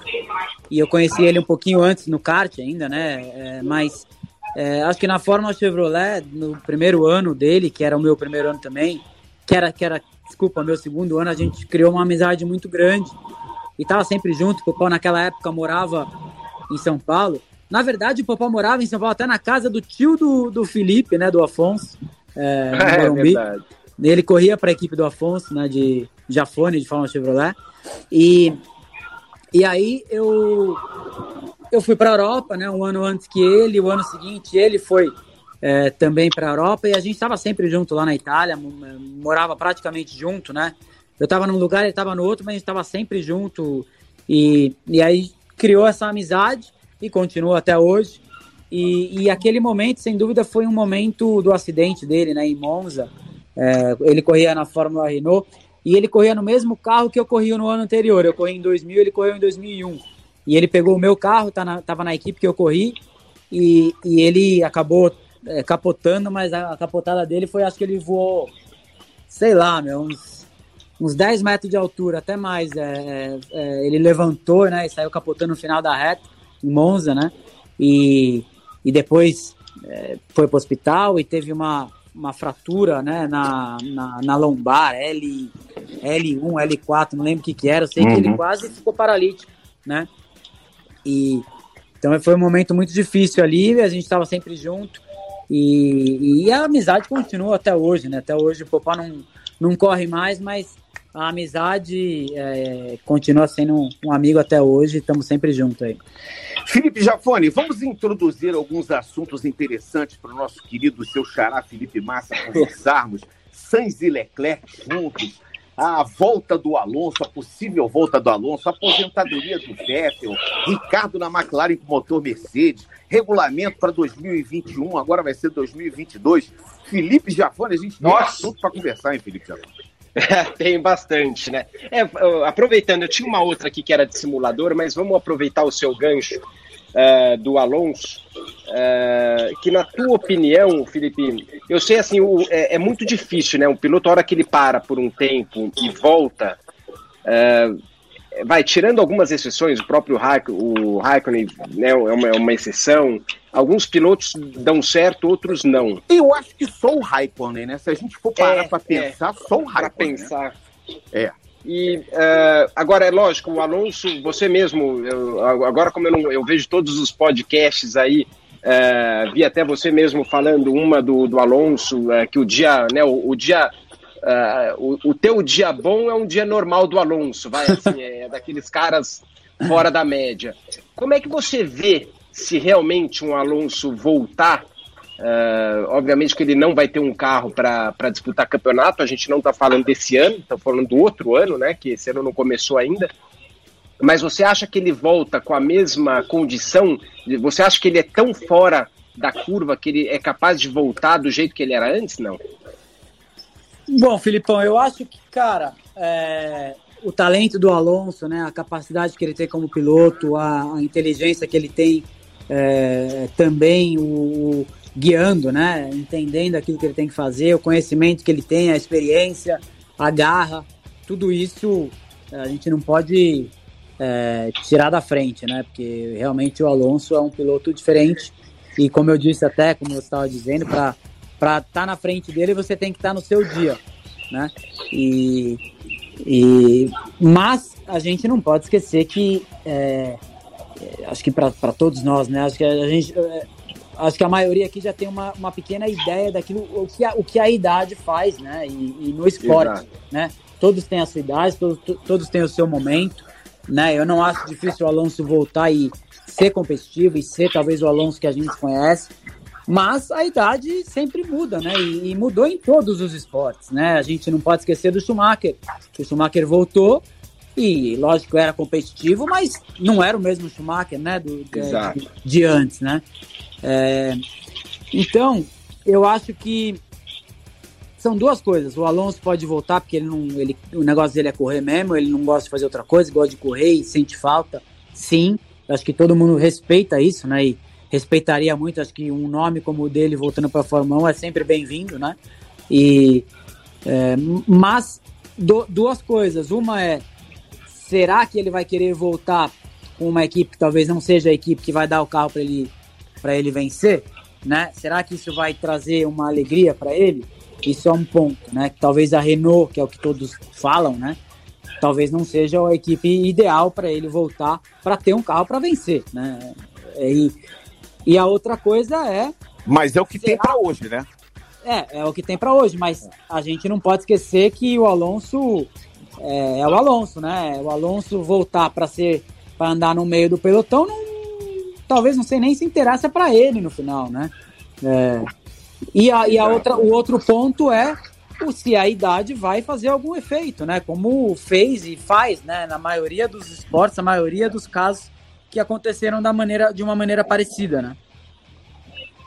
e eu conheci ele um pouquinho antes no kart ainda, né? É, mas é, acho que na Fórmula Chevrolet, no primeiro ano dele, que era o meu primeiro ano também, que era, que era desculpa, meu segundo ano, a gente criou uma amizade muito grande e tava sempre junto. O Popó naquela época morava em São Paulo. Na verdade, o Popó morava em São Paulo até na casa do tio do, do Felipe, né? Do Afonso, é, no (laughs) Morumbi. É verdade. Ele corria para a equipe do Afonso, né, de Jafone, de Fórmula Chevrolet. E, e aí eu, eu fui para a Europa, né, um ano antes que ele, o ano seguinte ele foi é, também para a Europa e a gente estava sempre junto lá na Itália, morava praticamente junto, né? Eu estava num lugar, ele estava no outro, mas a gente estava sempre junto e, e aí criou essa amizade e continua até hoje. E, e aquele momento, sem dúvida, foi um momento do acidente dele, né, em Monza, é, ele corria na Fórmula Renault e ele corria no mesmo carro que eu corri no ano anterior. Eu corri em 2000, ele correu em 2001. E ele pegou o meu carro, tá na, tava na equipe que eu corri e, e ele acabou é, capotando, mas a, a, capotada dele foi, acho que ele voou, sei lá, meu, uns, uns 10 metros de altura, até mais. É, é, é, ele levantou, né, e saiu capotando no final da reta, em Monza, né, e, e depois é, foi para o hospital e teve uma, uma fratura né, na, na, na, lombar, L, L1, L4, não lembro o que, que era. Eu sei uhum. que ele uhum. quase ficou paralítico, né? E então foi um momento muito difícil ali, a gente estava sempre junto. E, e, a amizade continua até hoje, né? Até hoje o Popó não, não corre mais, mas a amizade é, continua sendo um, um, amigo até hoje, estamos sempre juntos aí. Felipe Jafone, vamos introduzir alguns assuntos interessantes para o nosso querido seu xará Felipe Massa conversarmos. Sainz e Leclerc juntos, a volta do Alonso, a possível volta do Alonso, a aposentadoria do Vettel, Ricardo na McLaren com motor Mercedes, regulamento para 2021, agora vai ser 2022. Felipe Jafone, a gente tem Nossa. assunto para conversar, hein, Felipe Jafone? (laughs) Tem bastante, né? É, aproveitando, eu tinha uma outra aqui que era de simulador, mas vamos aproveitar o seu gancho uh, do Alonso. Uh, que na tua opinião, Felipe, eu sei assim, o, é, é, muito difícil, né? Um piloto, a hora que ele para por um tempo e volta, uh, vai tirando algumas exceções, o próprio Raik, o Raikkonen né, é, uma, é uma exceção. Alguns pilotos dão certo, outros não. Eu acho que só o Raikkonen, né? Se a gente for parar é, para é. pensar, é, só o Raikkonen. Né? pensar. Né? É. E uh, agora é lógico, o Alonso, você mesmo, eu, agora como eu, não, eu, vejo todos os podcasts aí, uh, vi até você mesmo falando uma do, do Alonso, uh, que o dia, né, o, o dia Uh, o, o, teu dia bom é um dia normal do Alonso, vai assim, é daqueles caras fora da média. Como é que você vê se realmente um Alonso voltar? Uh, obviamente que ele não vai ter um carro para disputar campeonato, a gente não está falando desse ano, está falando do outro ano, né? Que esse ano não começou ainda. Mas você acha que ele volta com a mesma condição? Você acha que ele é tão fora da curva que ele é capaz de voltar do jeito que ele era antes? Não. Bom, Filipão, eu acho que, cara, é, o talento do Alonso, né, a capacidade que ele tem como piloto, a, a inteligência que ele tem é, também, o, guiando, né, entendendo aquilo que ele tem que fazer, o conhecimento que ele tem, a experiência, a garra, tudo isso a gente não pode é, tirar da frente, né, porque realmente o Alonso é um piloto diferente. E como eu disse até, como eu estava dizendo, para para estar tá na frente dele, você tem que estar tá no seu dia, né? E, e mas a gente não pode esquecer que é, é acho que para todos nós, né? Acho que a gente é, acho que a maioria aqui já tem uma, uma pequena ideia daquilo o que a, o que a idade faz, né? E, e no esporte, Exato. né? Todos têm a sua idade, todos, todos têm o seu momento, né? Eu não acho difícil o Alonso voltar e ser competitivo e ser talvez o Alonso que a gente conhece. Mas a idade sempre muda, né? E, e, mudou em todos os esportes, né? A gente não pode esquecer do Schumacher. O Schumacher voltou e, lógico, era competitivo, mas não era o mesmo Schumacher, né? Do, de, de, antes, né? É, então, eu acho que são duas coisas. O Alonso pode voltar porque ele não, ele, o negócio dele é correr mesmo. Ele não gosta de fazer outra coisa, gosta de correr e sente falta. Sim, acho que todo mundo respeita isso, né? E, respeitaria muito, acho que um nome como o dele voltando para a Fórmula 1 é sempre bem-vindo, né? E, é, mas do, duas coisas. Uma é, será que ele vai querer voltar com uma equipe que talvez não seja a equipe que vai dar o carro para ele, ele vencer? Né? Será que isso vai trazer uma alegria para ele? Isso é um ponto, né? Que talvez a Renault, que é o que todos falam, né? Talvez não seja a equipe ideal para ele voltar para ter um carro para vencer, né? E, e a outra coisa é. Mas é o que será... tem para hoje, né? É, é o que tem para hoje, mas a gente não pode esquecer que o Alonso é, é o Alonso, né? O Alonso voltar para ser para andar no meio do pelotão, não, talvez não sei nem se interessa para ele no final, né? É, e a, e a outra, o outro ponto é se a idade vai fazer algum efeito, né? Como fez e faz, né? Na maioria dos esportes, a maioria dos casos que aconteceram da maneira, de uma maneira parecida, né?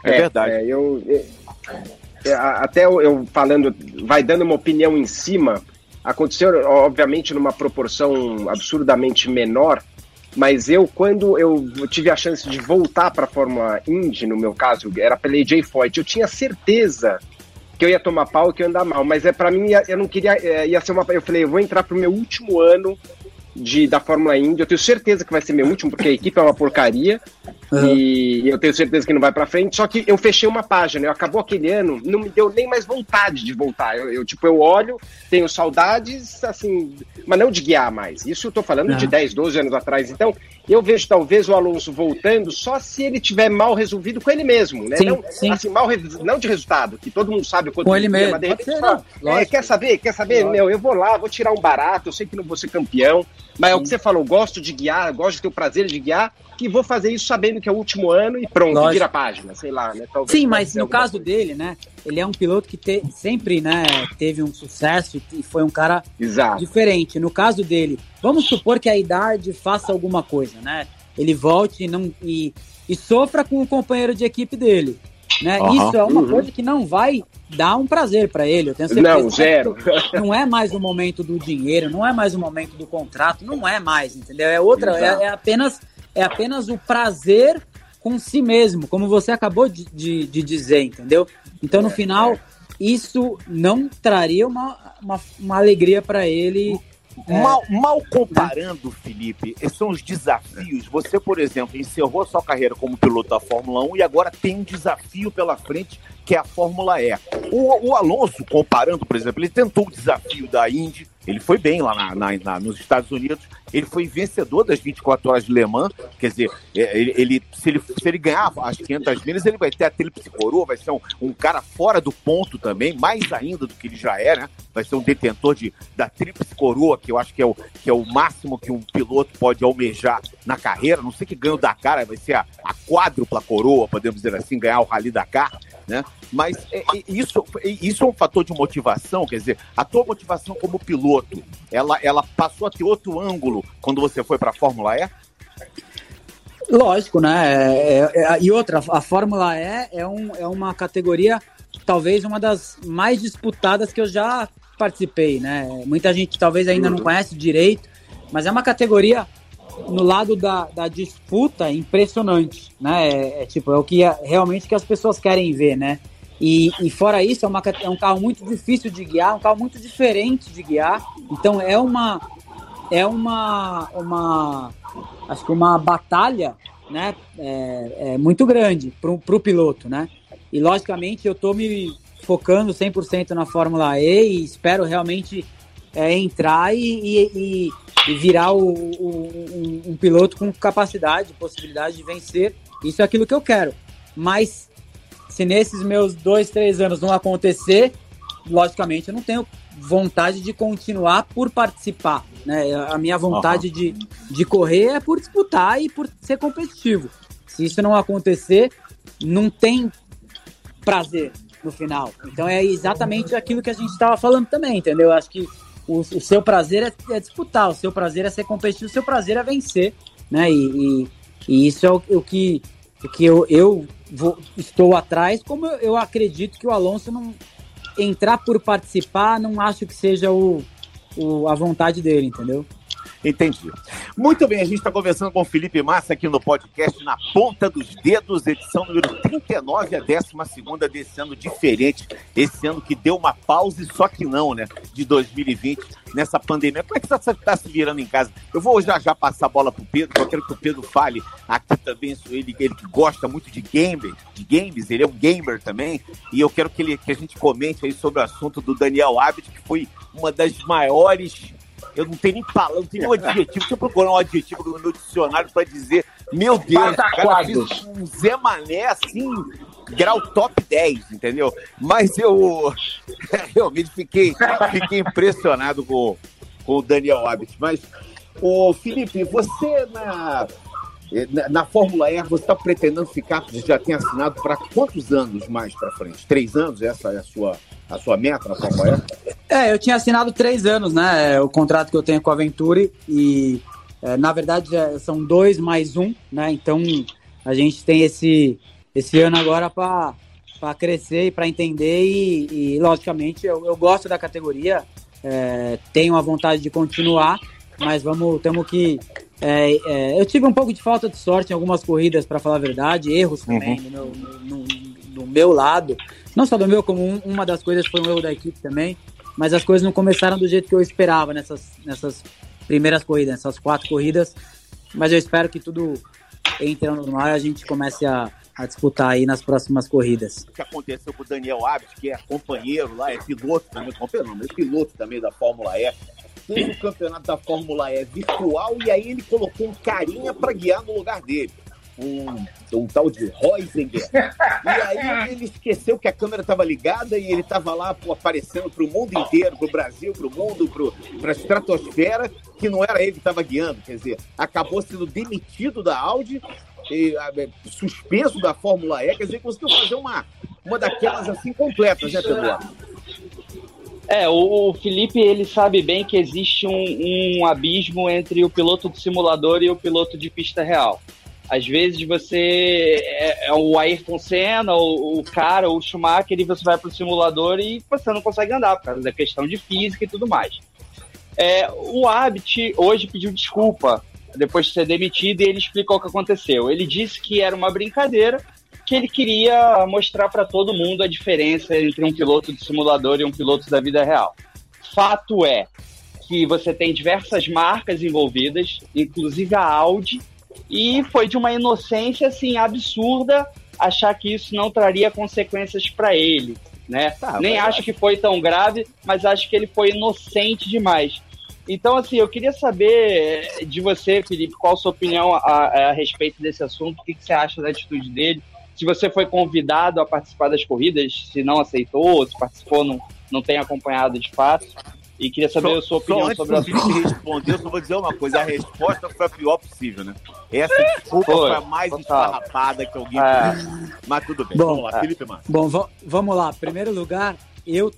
É, é verdade. É, eu, é, até eu falando, vai dando uma opinião em cima, aconteceu, obviamente, numa proporção absurdamente menor, mas eu, quando eu tive a chance de voltar para a Fórmula Indy, no meu caso, era pela AJ Foyt, eu tinha certeza que eu ia tomar pau que eu ia andar mal, mas é para mim eu não queria é, ia ser uma eu falei, eu vou entrar pro meu último ano de, da Fórmula Indy. Eu tenho certeza que vai ser meu último, porque a equipe é uma porcaria. Uhum. E eu tenho certeza que não vai para frente. Só que eu fechei uma página. Eu acabou aquele ano, não me deu nem mais vontade de voltar. Eu, eu tipo, eu olho, tenho saudades, assim, mas não de guiar mais. Isso eu tô falando uhum. de 10, 12 anos atrás. Então, eu vejo talvez o Alonso voltando só se ele tiver mal resolvido com ele mesmo, né? Sim, não, sim. assim, mal não de resultado, que todo mundo sabe quanto com ele mesmo. Mas de repente, é, quer saber? Quer saber? Lógico. Meu, eu vou lá, vou tirar um barato, eu sei que não vou ser campeão, mas sim. é o que você falou, gosto de guiar, gosto de ter o prazer de guiar, que vou fazer isso sabendo que é o último ano e pronto, Lógico. vira a página, sei lá, né? Talvez Sim, mas no caso coisa. dele, né? Ele é um piloto que te, sempre, né, teve um sucesso e foi um cara Exato. diferente. No caso dele, vamos supor que a idade faça alguma coisa, né? Ele volte e, não, e, e sofra com o companheiro de equipe dele. Né? Uhum. Isso é uma uhum. coisa que não vai dar um prazer para ele. Eu tenho certeza. Não, zero. (laughs) Não é mais o momento do dinheiro, não é mais o momento do contrato, não é mais, entendeu? É outra, é, é, apenas é apenas o prazer com si mesmo, como você acabou de, de, de dizer, entendeu? Então no é, final é. isso não traria uma, uma, uma alegria para ele é. Mal, mal, comparando, Felipe, são os desafios. Você, por exemplo, encerrou sua carreira como piloto da Fórmula 1 e agora tem um desafio pela frente que é a Fórmula E. O, o Alonso, comparando, por exemplo, ele tentou o desafio da Indy, ele foi bem lá na, na, na, nos Estados Unidos, ele foi vencedor das 24 horas de Le Mans, quer dizer, é, ele, ele, se, ele, se ele ganhar as 500 milhas, ele vai ter a tríplice coroa, vai ser um, um, cara fora do ponto também, mais ainda do que ele já é, né? Vai ser um detentor de, da tríplice coroa, que eu acho que é, o, que é o máximo que um piloto pode almejar na carreira, não sei que ganha o Dakar, vai ser a, a quádrupla coroa, podemos dizer assim, ganhar o Rally Dakar, né? Mas é, é, isso, é, isso é um fator de motivação, quer dizer, a tua motivação como piloto, ela, ela passou a ter outro ângulo quando você foi para a Fórmula E? Lógico, né? É, é, é, e outra, a Fórmula E é, um, é uma categoria, talvez uma das mais disputadas que eu já participei, né? Muita gente talvez ainda não conhece direito, mas é uma categoria no lado da, da disputa impressionante, né? É, é, tipo, é o que é, realmente que as pessoas querem ver, né? E, e fora isso, é, uma, é um carro muito difícil de guiar, um carro muito diferente de guiar. Então é uma é uma uma acho que uma batalha, né? É, é muito grande para o piloto, né? E logicamente eu estou me focando 100% na Fórmula E e espero realmente é, entrar e, e, e virar o, o, um, um, piloto com capacidade, possibilidade de vencer. Isso é aquilo que eu quero. Mas se nesses meus dois, três anos não acontecer, logicamente eu não tenho vontade de continuar por participar. Né? A minha vontade uhum. de, de correr é por disputar e por ser competitivo. Se isso não acontecer, não tem prazer no final. Então é exatamente aquilo que a gente estava falando também, entendeu? Acho que o, o seu prazer é, é, disputar, o seu prazer é ser competitivo, o seu prazer é vencer, né? E, e, e isso é o, o, que, o que eu, eu vou, estou atrás, como eu, eu, acredito que o Alonso não entrar por participar, não acho que seja o, o, a vontade dele, entendeu? Entendi. Muito bem, a gente está conversando com o Felipe Massa aqui no podcast Na Ponta dos Dedos, edição número 39, a 12 desse ano diferente. Esse ano que deu uma pausa, só que não, né? De 2020, nessa pandemia. Como é que você está tá se virando em casa? Eu vou já já passar a bola para o Pedro, eu quero que o Pedro fale aqui também, ele, ele que gosta muito de games, de games, ele é um gamer também, e eu quero que, ele, que a gente comente aí sobre o assunto do Daniel Abid, que foi uma das maiores eu não tenho nem palavra, não tenho nem um adjetivo. Deixa eu procurar um adjetivo no meu dicionário para dizer, meu Deus, cara fez um Zé Mané assim, grau top 10, entendeu? Mas eu (laughs) realmente fiquei, fiquei impressionado com, com o Daniel Abbott. Mas, o Felipe, você na, na, na Fórmula E, você está pretendendo ficar, já tem assinado para quantos anos mais para frente? Três anos? Essa é a sua a sua meta na Fórmula E? É, eu tinha assinado três anos, né? É, o contrato que eu tenho com a Venturi e é, na verdade é, são dois mais um, né? Então a gente tem esse esse ano agora para crescer e para entender e, e logicamente eu, eu, gosto da categoria, é, tenho a vontade de continuar, mas vamos temos que é, é, eu tive um pouco de falta de sorte em algumas corridas, para falar a verdade, erros também uhum. no, no, no, do meu lado, não só do meu, como um, uma das coisas foi um erro da equipe também. Mas as coisas não começaram do jeito que eu esperava nessas, nessas primeiras corridas, nessas quatro corridas. Mas eu espero que tudo entre no normal e a gente comece a, a disputar aí nas próximas corridas. O que aconteceu com o Daniel Abbott, que é companheiro lá, é piloto também, companheiro não, é piloto também da Fórmula E. Fez o campeonato da Fórmula E virtual e aí ele colocou um carinha para guiar no lugar dele um, um tal de Reisinger. E aí ele esqueceu que a câmera estava ligada e ele estava lá pô, aparecendo para o mundo inteiro, para o Brasil, para o mundo, para a estratosfera, que não era ele que estava guiando. Quer dizer, acabou sendo demitido da Audi, e, a, é, suspenso da Fórmula E. Quer dizer, conseguiu fazer uma, uma daquelas assim completas, né, Pedro? É, o, o, Felipe ele sabe bem que existe um, um abismo entre o piloto de simulador e o piloto de pista real. Às vezes você é, é o Ayrton Senna, o, o cara, o Schumacher, e você vai pro simulador e você não consegue andar, por causa da questão de física e tudo mais. É, o Abit hoje pediu desculpa depois de ser demitido e ele explicou o que aconteceu. Ele disse que era uma brincadeira, que ele queria mostrar para todo mundo a diferença entre um piloto de simulador e um piloto da vida real. Fato é que você tem diversas marcas envolvidas, inclusive a Audi, e foi de uma inocência assim absurda achar que isso não traria consequências para ele, né? Tá, Nem acho que foi tão grave, mas acho que ele foi inocente demais. Então, assim, eu queria saber eh, de você, Felipe, qual a sua opinião a, a, a respeito desse assunto, o que, que, você acha da atitude dele, se você foi convidado a participar das corridas, se não aceitou, se participou, não, não tem acompanhado de fato. E queria saber só, a sua opinião sobre o assunto. responder, eu só vou dizer uma coisa: a resposta foi a pior possível, né? Essa desculpa foi, foi a mais esfarrapada que alguém é. Mas tudo bem. Bom, vamos lá, Felipe Mano. Bom, vamos lá. Primeiro lugar, eu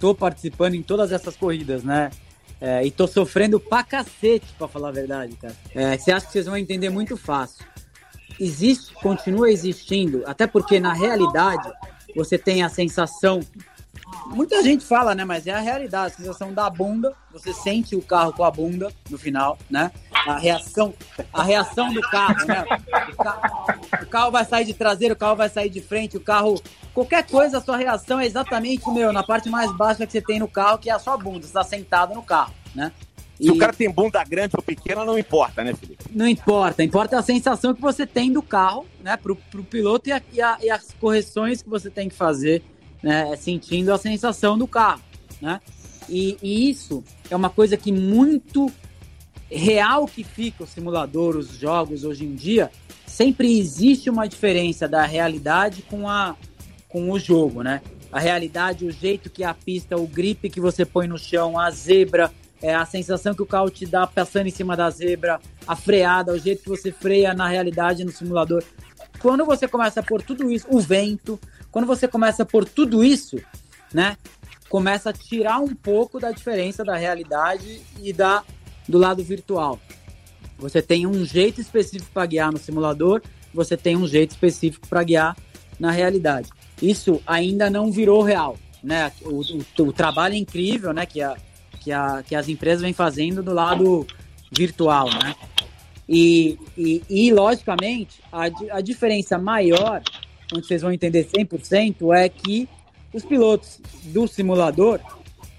tô participando em todas essas corridas, né? É, e tô sofrendo pra cacete, pra falar a verdade, cara. É, você acha que vocês vão entender muito fácil. Existe, continua existindo, até porque na realidade você tem a sensação. Muita gente fala, né? Mas é a realidade, a sensação da bunda. Você sente o carro com a bunda no final, né? A reação, a reação do carro, né? O carro, o carro vai sair de traseiro, o carro vai sair de frente, o carro Qualquer coisa, a sua reação é exatamente, meu, na parte mais baixa que você tem no carro, que é a sua bunda. Você está sentado no carro, né? Se o cara tem bunda grande ou pequena, não importa, né, Felipe? Não importa. Importa a sensação que você tem do carro, né, pro, pro piloto e, a, e, a, e as correções que você tem que fazer, né, sentindo a sensação do carro, né? E, e, isso é uma coisa que muito real que fica o simulador, os jogos hoje em dia. Sempre existe uma diferença da realidade com a, com o jogo, né? A realidade, o jeito que a pista, o grip que você põe no chão, a zebra, é, a sensação que o carro te dá passando em cima da zebra, a freada, o jeito que você freia na realidade no simulador. Quando você começa a pôr tudo isso, o vento, quando você começa a pôr tudo isso, né? Começa a tirar um pouco da diferença da realidade e da do lado virtual. Você tem um jeito específico para guiar no simulador, você tem um jeito específico para guiar na realidade isso ainda não virou real, né? O, o, o, trabalho incrível, né, que, a, que, a, que as empresas vêm fazendo do lado virtual, né? E, e, e logicamente, a, a diferença maior, onde vocês vão entender 100%, é que os pilotos do simulador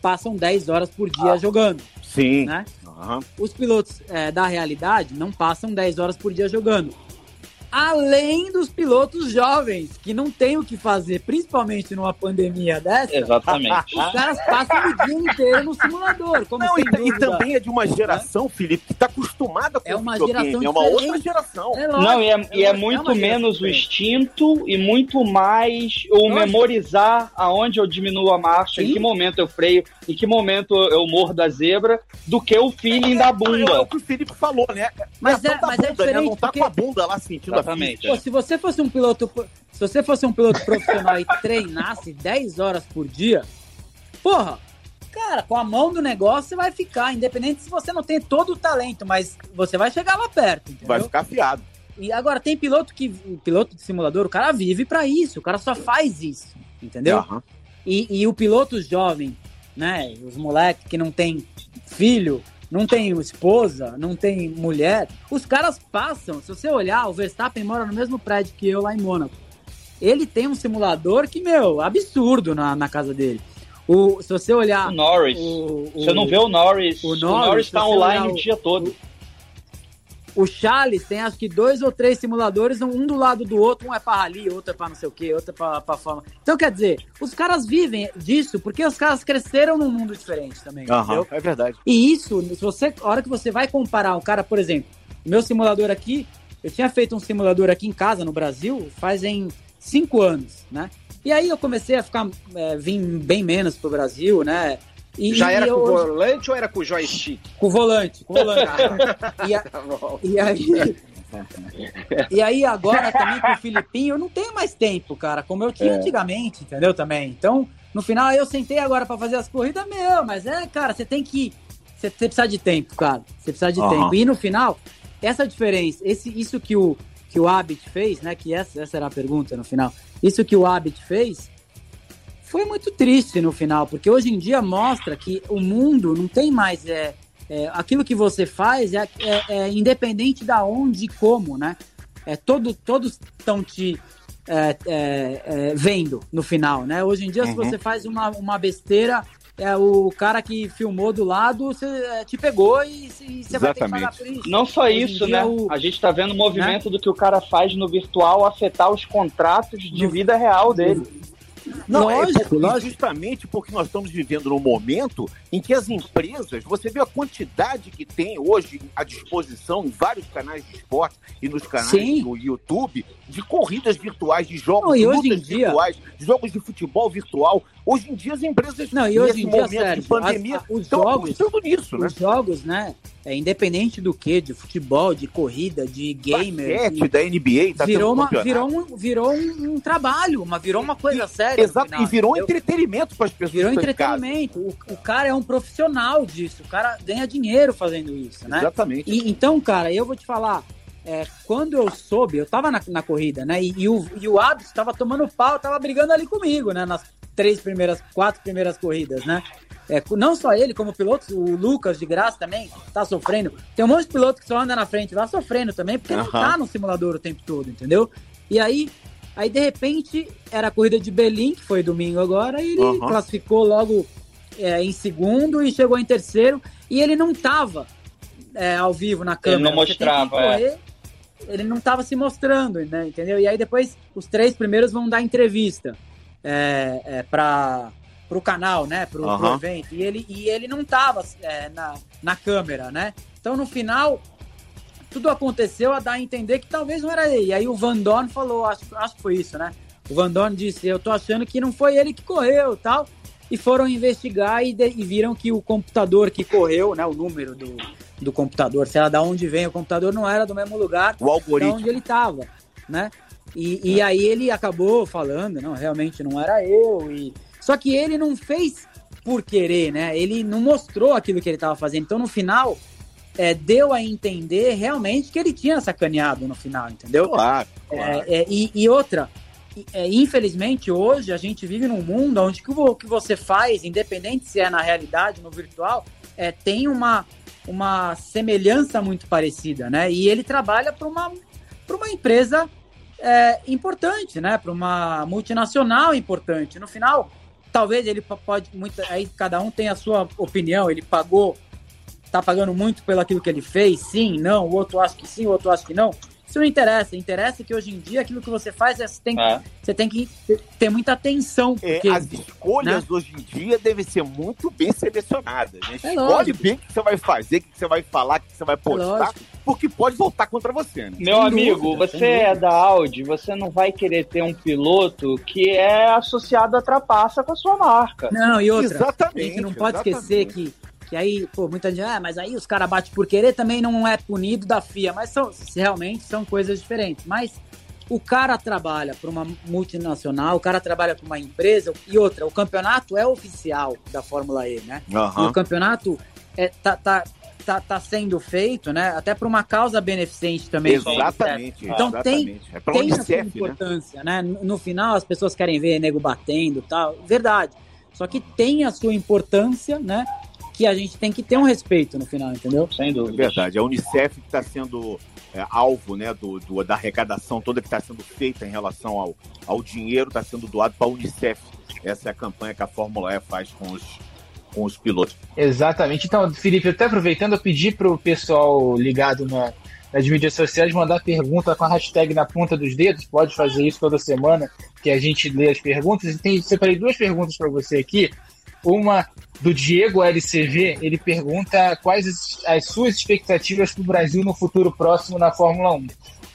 passam 10 horas por dia jogando. Sim. Né? Uhum. Os pilotos é, da realidade não passam 10 horas por dia jogando além dos pilotos jovens, que não tem o que fazer, principalmente numa pandemia dessa. Exatamente. Os caras passam o dia inteiro no simulador. Como não, e, e, também é de uma geração, Felipe, que está acostumada com é uma geração É uma outra geração. É não, e é, e é, é muito é menos o instinto e muito mais o Nossa. memorizar aonde eu diminuo a marcha, Sim. em que momento eu freio, em que momento eu morro da zebra, do que o feeling da bunda. É, o que o Felipe falou, né? Mas é, mas bunda, é diferente. Né? Não tá porque... com a bunda lá sentindo Exatamente. Pô, se você fosse um piloto. Se você fosse um piloto profissional e treinasse 10 horas por dia, porra, cara, com a mão do negócio você vai ficar, independente se você não tem todo o talento, mas você vai chegar lá perto. Entendeu? Vai ficar afiado. E agora tem piloto que. Piloto de simulador, o cara vive para isso, o cara só faz isso, entendeu? Uhum. E, e o piloto jovem, né? Os moleques que não tem filho, não tem esposa, não tem mulher. Os caras passam, se você olhar, o Verstappen mora no mesmo prédio que eu lá em Mônaco. Ele tem um simulador que, meu, absurdo na, na casa dele. O, se você olhar. O Norris. O, o, você não vê o Norris. O Norris, o Norris tá online o dia todo. O Charles tem acho que dois ou três simuladores, um do lado do outro, um é pra rally, outro é pra não sei o que, outro é pra fama. Então, quer dizer, os caras vivem disso porque os caras cresceram num mundo diferente também. Uhum, é verdade. E isso, se você, a hora que você vai comparar um cara, por exemplo, meu simulador aqui, eu tinha feito um simulador aqui em casa, no Brasil, fazem cinco anos, né? E aí eu comecei a ficar, é, vim bem menos pro Brasil, né? E, Já era com o volante ou era com o joystick? Com o volante, com o volante. (laughs) e, a, tá e aí. e aí agora também com o Filipinho, eu não tenho mais tempo, cara, como eu tinha é. antigamente, entendeu? Também. Então, no final eu sentei agora para fazer as corridas, meu, mas é, cara, você tem que. Você, você precisa de tempo, cara. Você precisa de uhum. tempo. E no final, essa diferença, esse, isso que o, que o Abit fez, né? Que essa, essa era a pergunta no final. Isso que o Abit fez foi muito triste no final, porque hoje em dia mostra que o mundo não tem mais é, é aquilo que você faz é, é, é, independente da onde e como, né? É todo, todos estão te é, é, é, vendo no final, né? Hoje em dia, uhum. se você faz uma, uma besteira, é, o cara que filmou do lado você, é, te pegou e, você vai ter que pagar por isso. Não só isso, né? O... A gente está vendo o movimento né? do que o cara faz no virtual afetar os contratos de no... vida real dele. Não, é lógico, é lógico. justamente porque nós estamos vivendo num momento em que as empresas, você vê a quantidade que tem hoje à disposição em vários canais de esporte e nos canais Sim. do YouTube, de corridas virtuais, de jogos Não, de lutas dia... virtuais, jogos de futebol virtual. Hoje em dia as empresas, Não, e hoje em dia, Sérgio, de pandemia, as, os estão jogos, nisso, né? Os jogos, né? É, independente do que, de futebol, de corrida, de gamer. Basquete, de... da NBA, tá virou, uma, virou, um, virou um, um, trabalho, uma, virou uma coisa séria. Exato, e virou um entretenimento para as pessoas. Virou entretenimento. O, o, cara é um profissional disso, o cara ganha dinheiro fazendo isso, né? Exatamente. E, então, cara, eu vou te falar, é, quando eu soube, eu tava na, na corrida, né? E, e o, e o Abs tava tomando pau, tava brigando ali comigo, né? Nas três primeiras, quatro primeiras corridas, né? É, não só ele, como pilotos, o Lucas de graça também tá sofrendo. Tem um monte de piloto que só anda na frente lá sofrendo também, porque uhum. não tá no simulador o tempo todo, entendeu? E aí, aí de repente, era a corrida de Belém, que foi domingo agora, e ele uhum. classificou logo é, em segundo e chegou em terceiro, e ele não tava é, ao vivo na câmera. Ele não mostrava, correr, é. Ele não tava se mostrando, né, entendeu? E aí depois os três primeiros vão dar entrevista é, é, para pro canal, né? Pro, uhum. pro, evento. E ele, e ele não tava é, na, na câmera, né? Então no final, tudo aconteceu a dar a entender que talvez não era ele. E aí o Van Dorn falou, acho, acho que foi isso, né? O Van Dorn disse, eu tô achando que não foi ele que correu tal. E foram investigar e, de, e viram que o computador que correu, né? O número do, do computador, sei lá, da onde vem o computador, não era do mesmo lugar o algoritmo. onde ele estava, né? E, e aí ele acabou falando, não, realmente não era eu. E só que ele não fez por querer, né? Ele não mostrou aquilo que ele estava fazendo. Então, no final, é, deu a entender realmente que ele tinha sacaneado no final, entendeu? Claro. claro. É, é, e, e, outra, é, infelizmente, hoje a gente vive num mundo onde o que você faz, independente se é na realidade, no virtual, é, tem uma, uma semelhança muito parecida, né? E ele trabalha para uma, uma empresa é, importante, né? Para uma multinacional importante. No final, talvez ele pode muito aí cada um tem a sua opinião ele pagou tá pagando muito pelo aquilo que ele fez sim não o outro acha que sim o outro acha que não isso não interessa interessa que hoje em dia aquilo que você faz é, você tem, é. você tem que ter muita atenção é, porque, as escolhas né? hoje em dia devem ser muito bem selecionadas né? É escolhe bem o que você vai fazer o que você vai falar o que você vai postar porque pode voltar contra você. Né? Meu sem amigo, dúvida, você é da Audi, você não vai querer ter um piloto que é associado a trapaça com a sua marca. Não, e outra, exatamente, a gente não pode exatamente. esquecer que, que aí, pô, muita gente, ah, mas aí os caras batem por querer também não é punido da FIA, mas são, realmente são coisas diferentes. Mas o cara trabalha para uma multinacional, o cara trabalha para uma empresa, e outra, o campeonato é oficial da Fórmula E, né? Uhum. o campeonato é, tá, tá, tá, tá sendo feito, né? Até por uma causa beneficente também. Exatamente. Então exatamente. tem, é tem a sua né? importância, né? né? No final as pessoas querem ver nego batendo tal. Verdade. Só que tem a sua importância, né? Que a gente tem que ter um respeito no final, entendeu? Sem dúvida. É verdade. A Unicef que está sendo é, alvo né, do, do, da arrecadação toda que está sendo feita em relação ao, ao dinheiro, está sendo doado para a Unicef. Essa é a campanha que a Fórmula E faz com os com os pilotos. Exatamente. Então, Felipe, até aproveitando, eu pedi para o pessoal ligado na, nas mídias sociais mandar pergunta com a hashtag na ponta dos dedos. Pode fazer isso toda semana, que a gente lê as perguntas. E tem, separei duas perguntas para você aqui. Uma do Diego LCV, ele pergunta quais as suas expectativas para o Brasil no futuro próximo na Fórmula 1.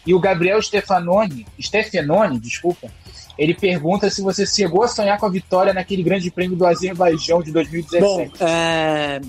E o Gabriel Stefanoni, Stefanoni, desculpa, ele pergunta se você chegou a sonhar com a vitória naquele grande prêmio do Azerbaijão de 2017. Bom, é...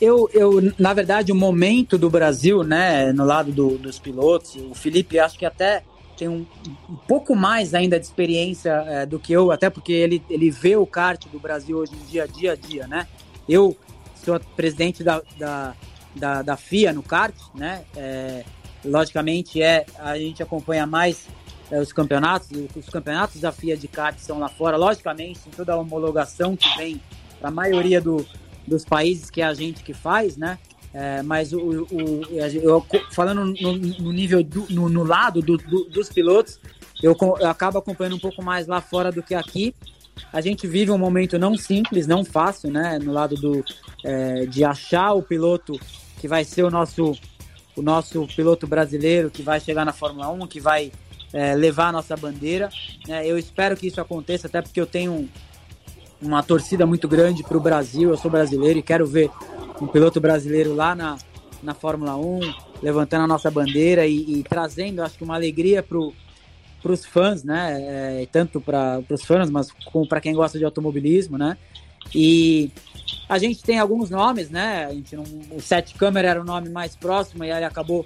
Eu, eu, na verdade, o momento do Brasil, né, no lado do, dos pilotos, o Felipe acho que até tem um, um pouco mais ainda de experiência é, do que eu, até porque ele, ele vê o kart do Brasil hoje em dia, dia a dia, né? Eu sou presidente da, da, da, da FIA no kart, né? É, logicamente é a gente acompanha mais é, os campeonatos, os campeonatos da FIA de kart são lá fora, logicamente, em toda a homologação que vem para a maioria do, dos países que é a gente que faz, né? É, mas o, o, eu, falando no, no nível do, no, no, lado do, do, dos pilotos, eu, eu acabo acompanhando um pouco mais lá fora do que aqui. A gente vive um momento não simples, não fácil, né? No lado do, é, de achar o piloto que vai ser o nosso, o nosso piloto brasileiro, que vai chegar na Fórmula 1, que vai é, levar a nossa bandeira. É, eu espero que isso aconteça, até porque eu tenho uma torcida muito grande para o Brasil. Eu sou brasileiro e quero ver um piloto brasileiro lá na, na Fórmula 1, levantando a nossa bandeira e, e trazendo, acho que, uma alegria para os fãs, né? É, tanto para os fãs, mas para quem gosta de automobilismo, né? E a gente tem alguns nomes, né? A gente não, o Sete Câmara era o nome mais próximo e ele acabou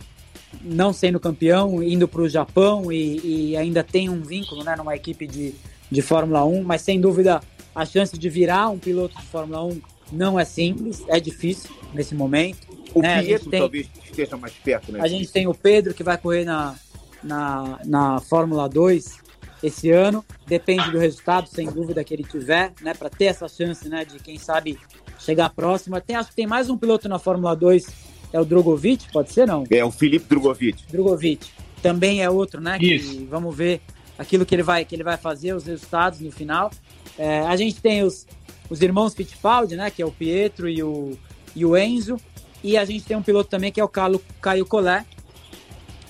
não sendo campeão, indo para o Japão e, e, ainda tem um vínculo, né? Numa equipe de, de Fórmula 1, mas sem dúvida a chance de virar um piloto de Fórmula 1 não é simples, é difícil nesse momento. O né? Pietro tem, talvez esteja mais perto, né? A gente tem o Pedro que vai correr na, na, na Fórmula 2 esse ano. Depende do resultado, sem dúvida, que ele tiver, né? Para ter essa chance, né? De quem sabe chegar próximo. Tem, acho que tem mais um piloto na Fórmula 2, é o Drogovic, pode ser não? É o Felipe Drogovic. Drogovic. Também é outro, né? Isso. Que vamos ver aquilo que ele vai que ele vai fazer, os resultados no final. É, a gente tem os, os irmãos Fittipaldi, né? Que é o Pietro e o, e o Enzo. E a gente tem um piloto também que é o Carlo, Caio Collet,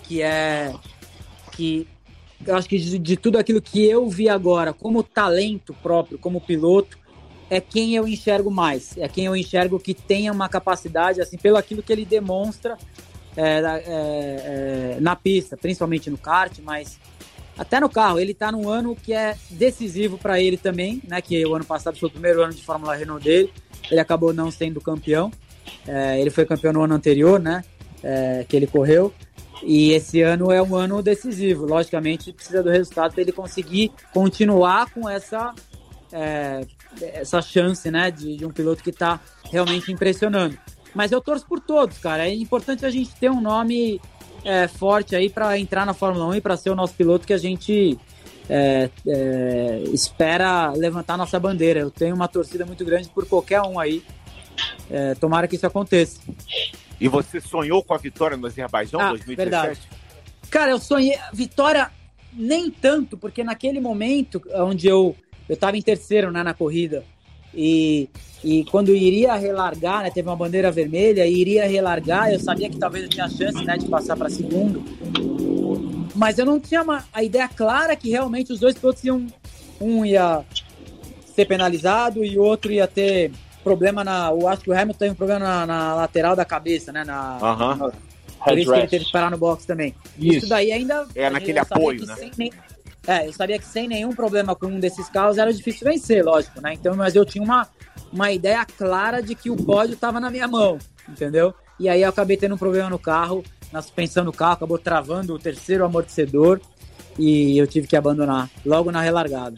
que é. que eu acho que de, de, tudo aquilo que eu vi agora, como talento próprio, como piloto, é quem eu enxergo mais. É quem eu enxergo que tenha uma capacidade, assim, pelo aquilo que ele demonstra é, é, é, na pista, principalmente no kart, mas até no carro, ele está num ano que é decisivo para ele também, né? Que o ano passado foi o primeiro ano de Fórmula Renault dele. Ele acabou não sendo campeão. É, ele foi campeão no ano anterior, né? É, que ele correu. E esse ano é um ano decisivo. Logicamente, precisa do resultado para ele conseguir continuar com essa, é, essa chance, né? De, de um piloto que está realmente impressionando. Mas eu torço por todos, cara. É importante a gente ter um nome é, forte aí para entrar na Fórmula 1 e para ser o nosso piloto que a gente é, é, espera levantar nossa bandeira. Eu tenho uma torcida muito grande por qualquer um aí. É, tomara que isso aconteça. E você sonhou com a vitória no Azerbaijão ah, 2017? Verdade. Cara, eu sonhei. Vitória nem tanto, porque naquele momento onde eu eu estava em terceiro né, na corrida e, e quando iria relargar, né, teve uma bandeira vermelha, e iria relargar, eu sabia que talvez eu tinha chance né, de passar para segundo. Mas eu não tinha uma, a ideia clara que realmente os dois pilotos iam. Um ia ser penalizado e o outro ia ter problema na. Eu acho que o Hamilton tem um problema na, na lateral da cabeça, né? Na, uh -huh. Por isso que ele teve que parar no box também. Isso, isso daí ainda. É naquele apoio, né? Nem, é, eu sabia que sem nenhum problema com um desses carros era difícil vencer, lógico, né? Então, mas eu tinha uma, uma ideia clara de que o pódio estava na minha mão, entendeu? E aí eu acabei tendo um problema no carro, na suspensão do carro, acabou travando o terceiro amortecedor e eu tive que abandonar logo na relargada.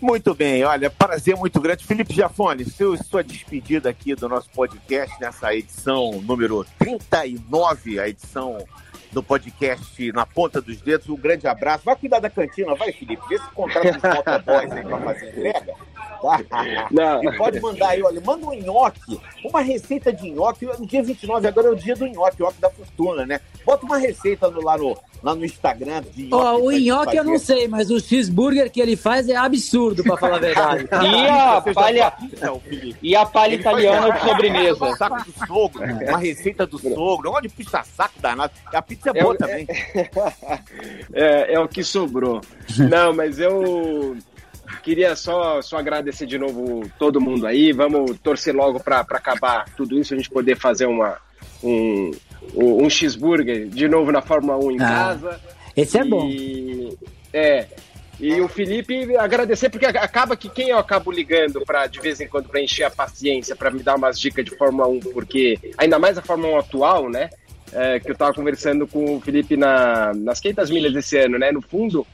Muito bem, olha, prazer muito grande. Felipe Jafone, seu, sua despedida aqui do nosso podcast nessa edição número 39, a edição do podcast Na Ponta dos Dedos. Um grande abraço. Vai cuidar da cantina, vai, Felipe. Vê se contrata os motoboys aí pra fazer entrega. Tá? (laughs) Não. E pode mandar aí, olha, manda um nhoque, uma receita de nhoque. No dia 29, agora é o dia do nhoque, nhoque da fortuna, né? Bota uma receita no, lá, no, lá no Instagram de nhoque. Oh, o nhoque eu não sei, mas o cheeseburger que ele faz é absurdo, pra falar a verdade. (laughs) e a palha, e a palha italiana de sobremesa. Saco do sogro, uma receita do (laughs) sogro. Olha, puxa saco danado. A pizza é boa é, também. (laughs) É, é, o que sobrou. Não, mas eu queria só, só agradecer de novo todo mundo aí. Vamos torcer logo para acabar tudo isso, a gente poder fazer uma, um, um cheeseburger de novo na Fórmula 1 em ah, casa. Esse é e, bom. É. E o Felipe agradecer, porque acaba que quem eu acabo ligando para de vez em quando para encher a paciência, para me dar umas dicas de Fórmula 1, porque ainda mais a Fórmula 1 atual, né? É, que eu estava conversando com o Felipe na, nas 500 milhas desse ano, né? No fundo,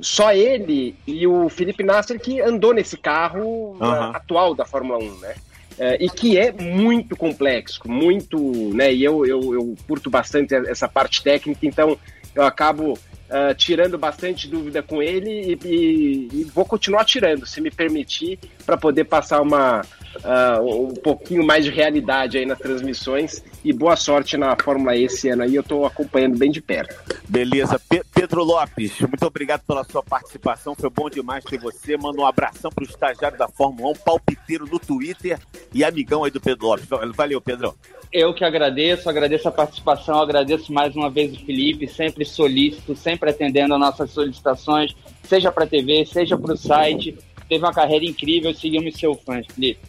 só ele e o Felipe Nasser que andou nesse carro uhum. atual da Fórmula 1, né? é, e que é muito complexo, muito, né? E eu, eu, eu curto bastante essa parte técnica, então eu acabo uh, tirando bastante dúvida com ele e, e, e, vou continuar tirando, se me permitir, para poder passar uma, uh, um pouquinho mais de realidade aí nas transmissões e boa sorte na Fórmula E esse ano aí, eu estou acompanhando bem de perto. Beleza. Pe Pedro Lopes, muito obrigado pela sua participação, foi bom demais ter você. Manda um abração para o estagiário da Fórmula 1, palpiteiro no Twitter e amigão aí do Pedro Lopes. Valeu, Pedro. Eu que agradeço, agradeço a participação, agradeço mais uma vez o Felipe, sempre solícito, sempre atendendo às nossas solicitações, seja para a TV, seja para o site. Teve uma carreira incrível, seguimos seu fã, Felipe.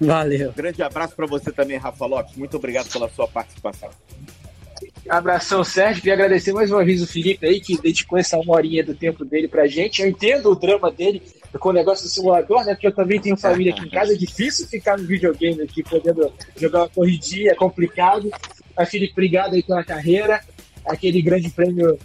Valeu. Grande abraço para você também, Rafa Lopes. Muito obrigado pela sua participação. Abração, Sérgio. Queria agradecer mais uma vez o Felipe aí, que dedicou essa uma horinha do tempo dele pra gente. Eu entendo o drama dele com o negócio do simulador, né? Porque eu também tenho família aqui em casa. É difícil ficar no videogame aqui, podendo jogar uma corridinha, é complicado. Mas, Felipe, obrigado aí pela carreira. Aquele grande prêmio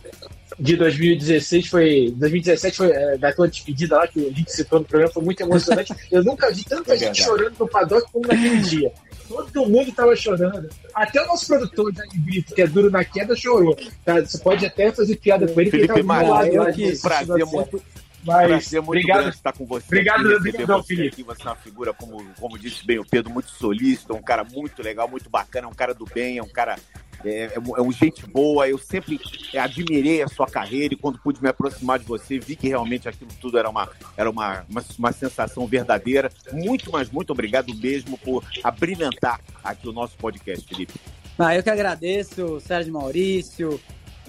de 2016 foi. 2017 foi é, da tua despedida lá, que a gente citou no programa, foi muito emocionante. Eu nunca vi tanta é gente chorando no paddock como naquele dia. Todo mundo tava chorando. Até o nosso produtor, Dani Brito, que é duro na queda, chorou. Tá? Você pode até fazer piada com ele, Felipe que ele tá lado, eu que prazer muito. Mas, prazer muito obrigado, grande estar com você. Obrigado, aqui, obrigado Felipe. Aqui, você é uma figura, como, como disse bem o Pedro, muito solícito, um cara muito legal, muito bacana, um cara do bem, é um cara é, é, um gente boa. Eu sempre admirei a sua carreira e quando pude me aproximar de você, vi que realmente aquilo tudo era uma, era uma, uma, uma sensação verdadeira. Muito, mas muito obrigado mesmo por abrilhantar aqui o nosso podcast, Felipe. Ah, eu que agradeço, Sérgio Maurício,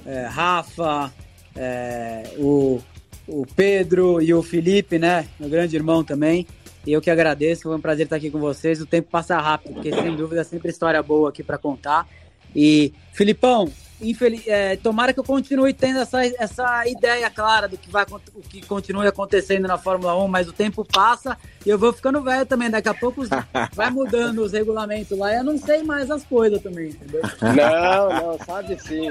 é, Rafa, é, o, o Pedro e o Felipe, né? Meu grande irmão também. E eu que agradeço, foi um prazer estar aqui com vocês. O tempo passa rápido, porque sem dúvida é sempre história boa aqui para contar. E, Filipão, infeliz, é, tomara que eu continue tendo essa, essa ideia clara do que vai o que continue acontecendo na Fórmula 1, mas o tempo passa e eu vou ficando velho também. Daqui a pouco (laughs) vai mudando os regulamentos lá e eu não sei mais as coisas também, entendeu? Não, não, sabe sim.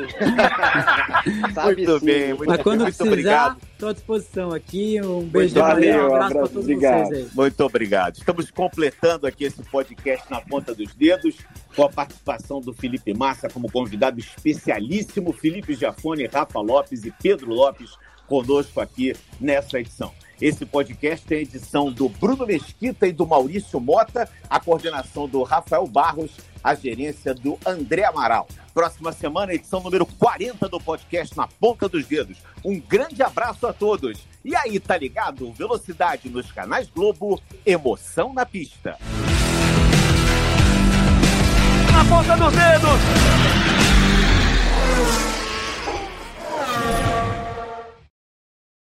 (laughs) sabe muito sim. bem, muito, mas quando muito precisar, estou à disposição aqui. Um beijo muito de valeu, um abraço, para todos obrigado. vocês aí. Muito obrigado. Estamos completando aqui esse podcast na ponta dos dedos com a participação do Felipe Massa como convidado especialíssimo, Felipe Giafone, Rafa Lopes e Pedro Lopes conosco aqui nessa edição. Esse podcast tem edição do Bruno Mesquita e do Maurício Mota, a coordenação do Rafael Barros, a gerência do André Amaral. Próxima semana, edição número 40 do podcast Na Ponta dos Dedos. Um grande abraço a todos. E aí, tá ligado? Velocidade nos canais Globo, emoção na pista na ponta dos dedos.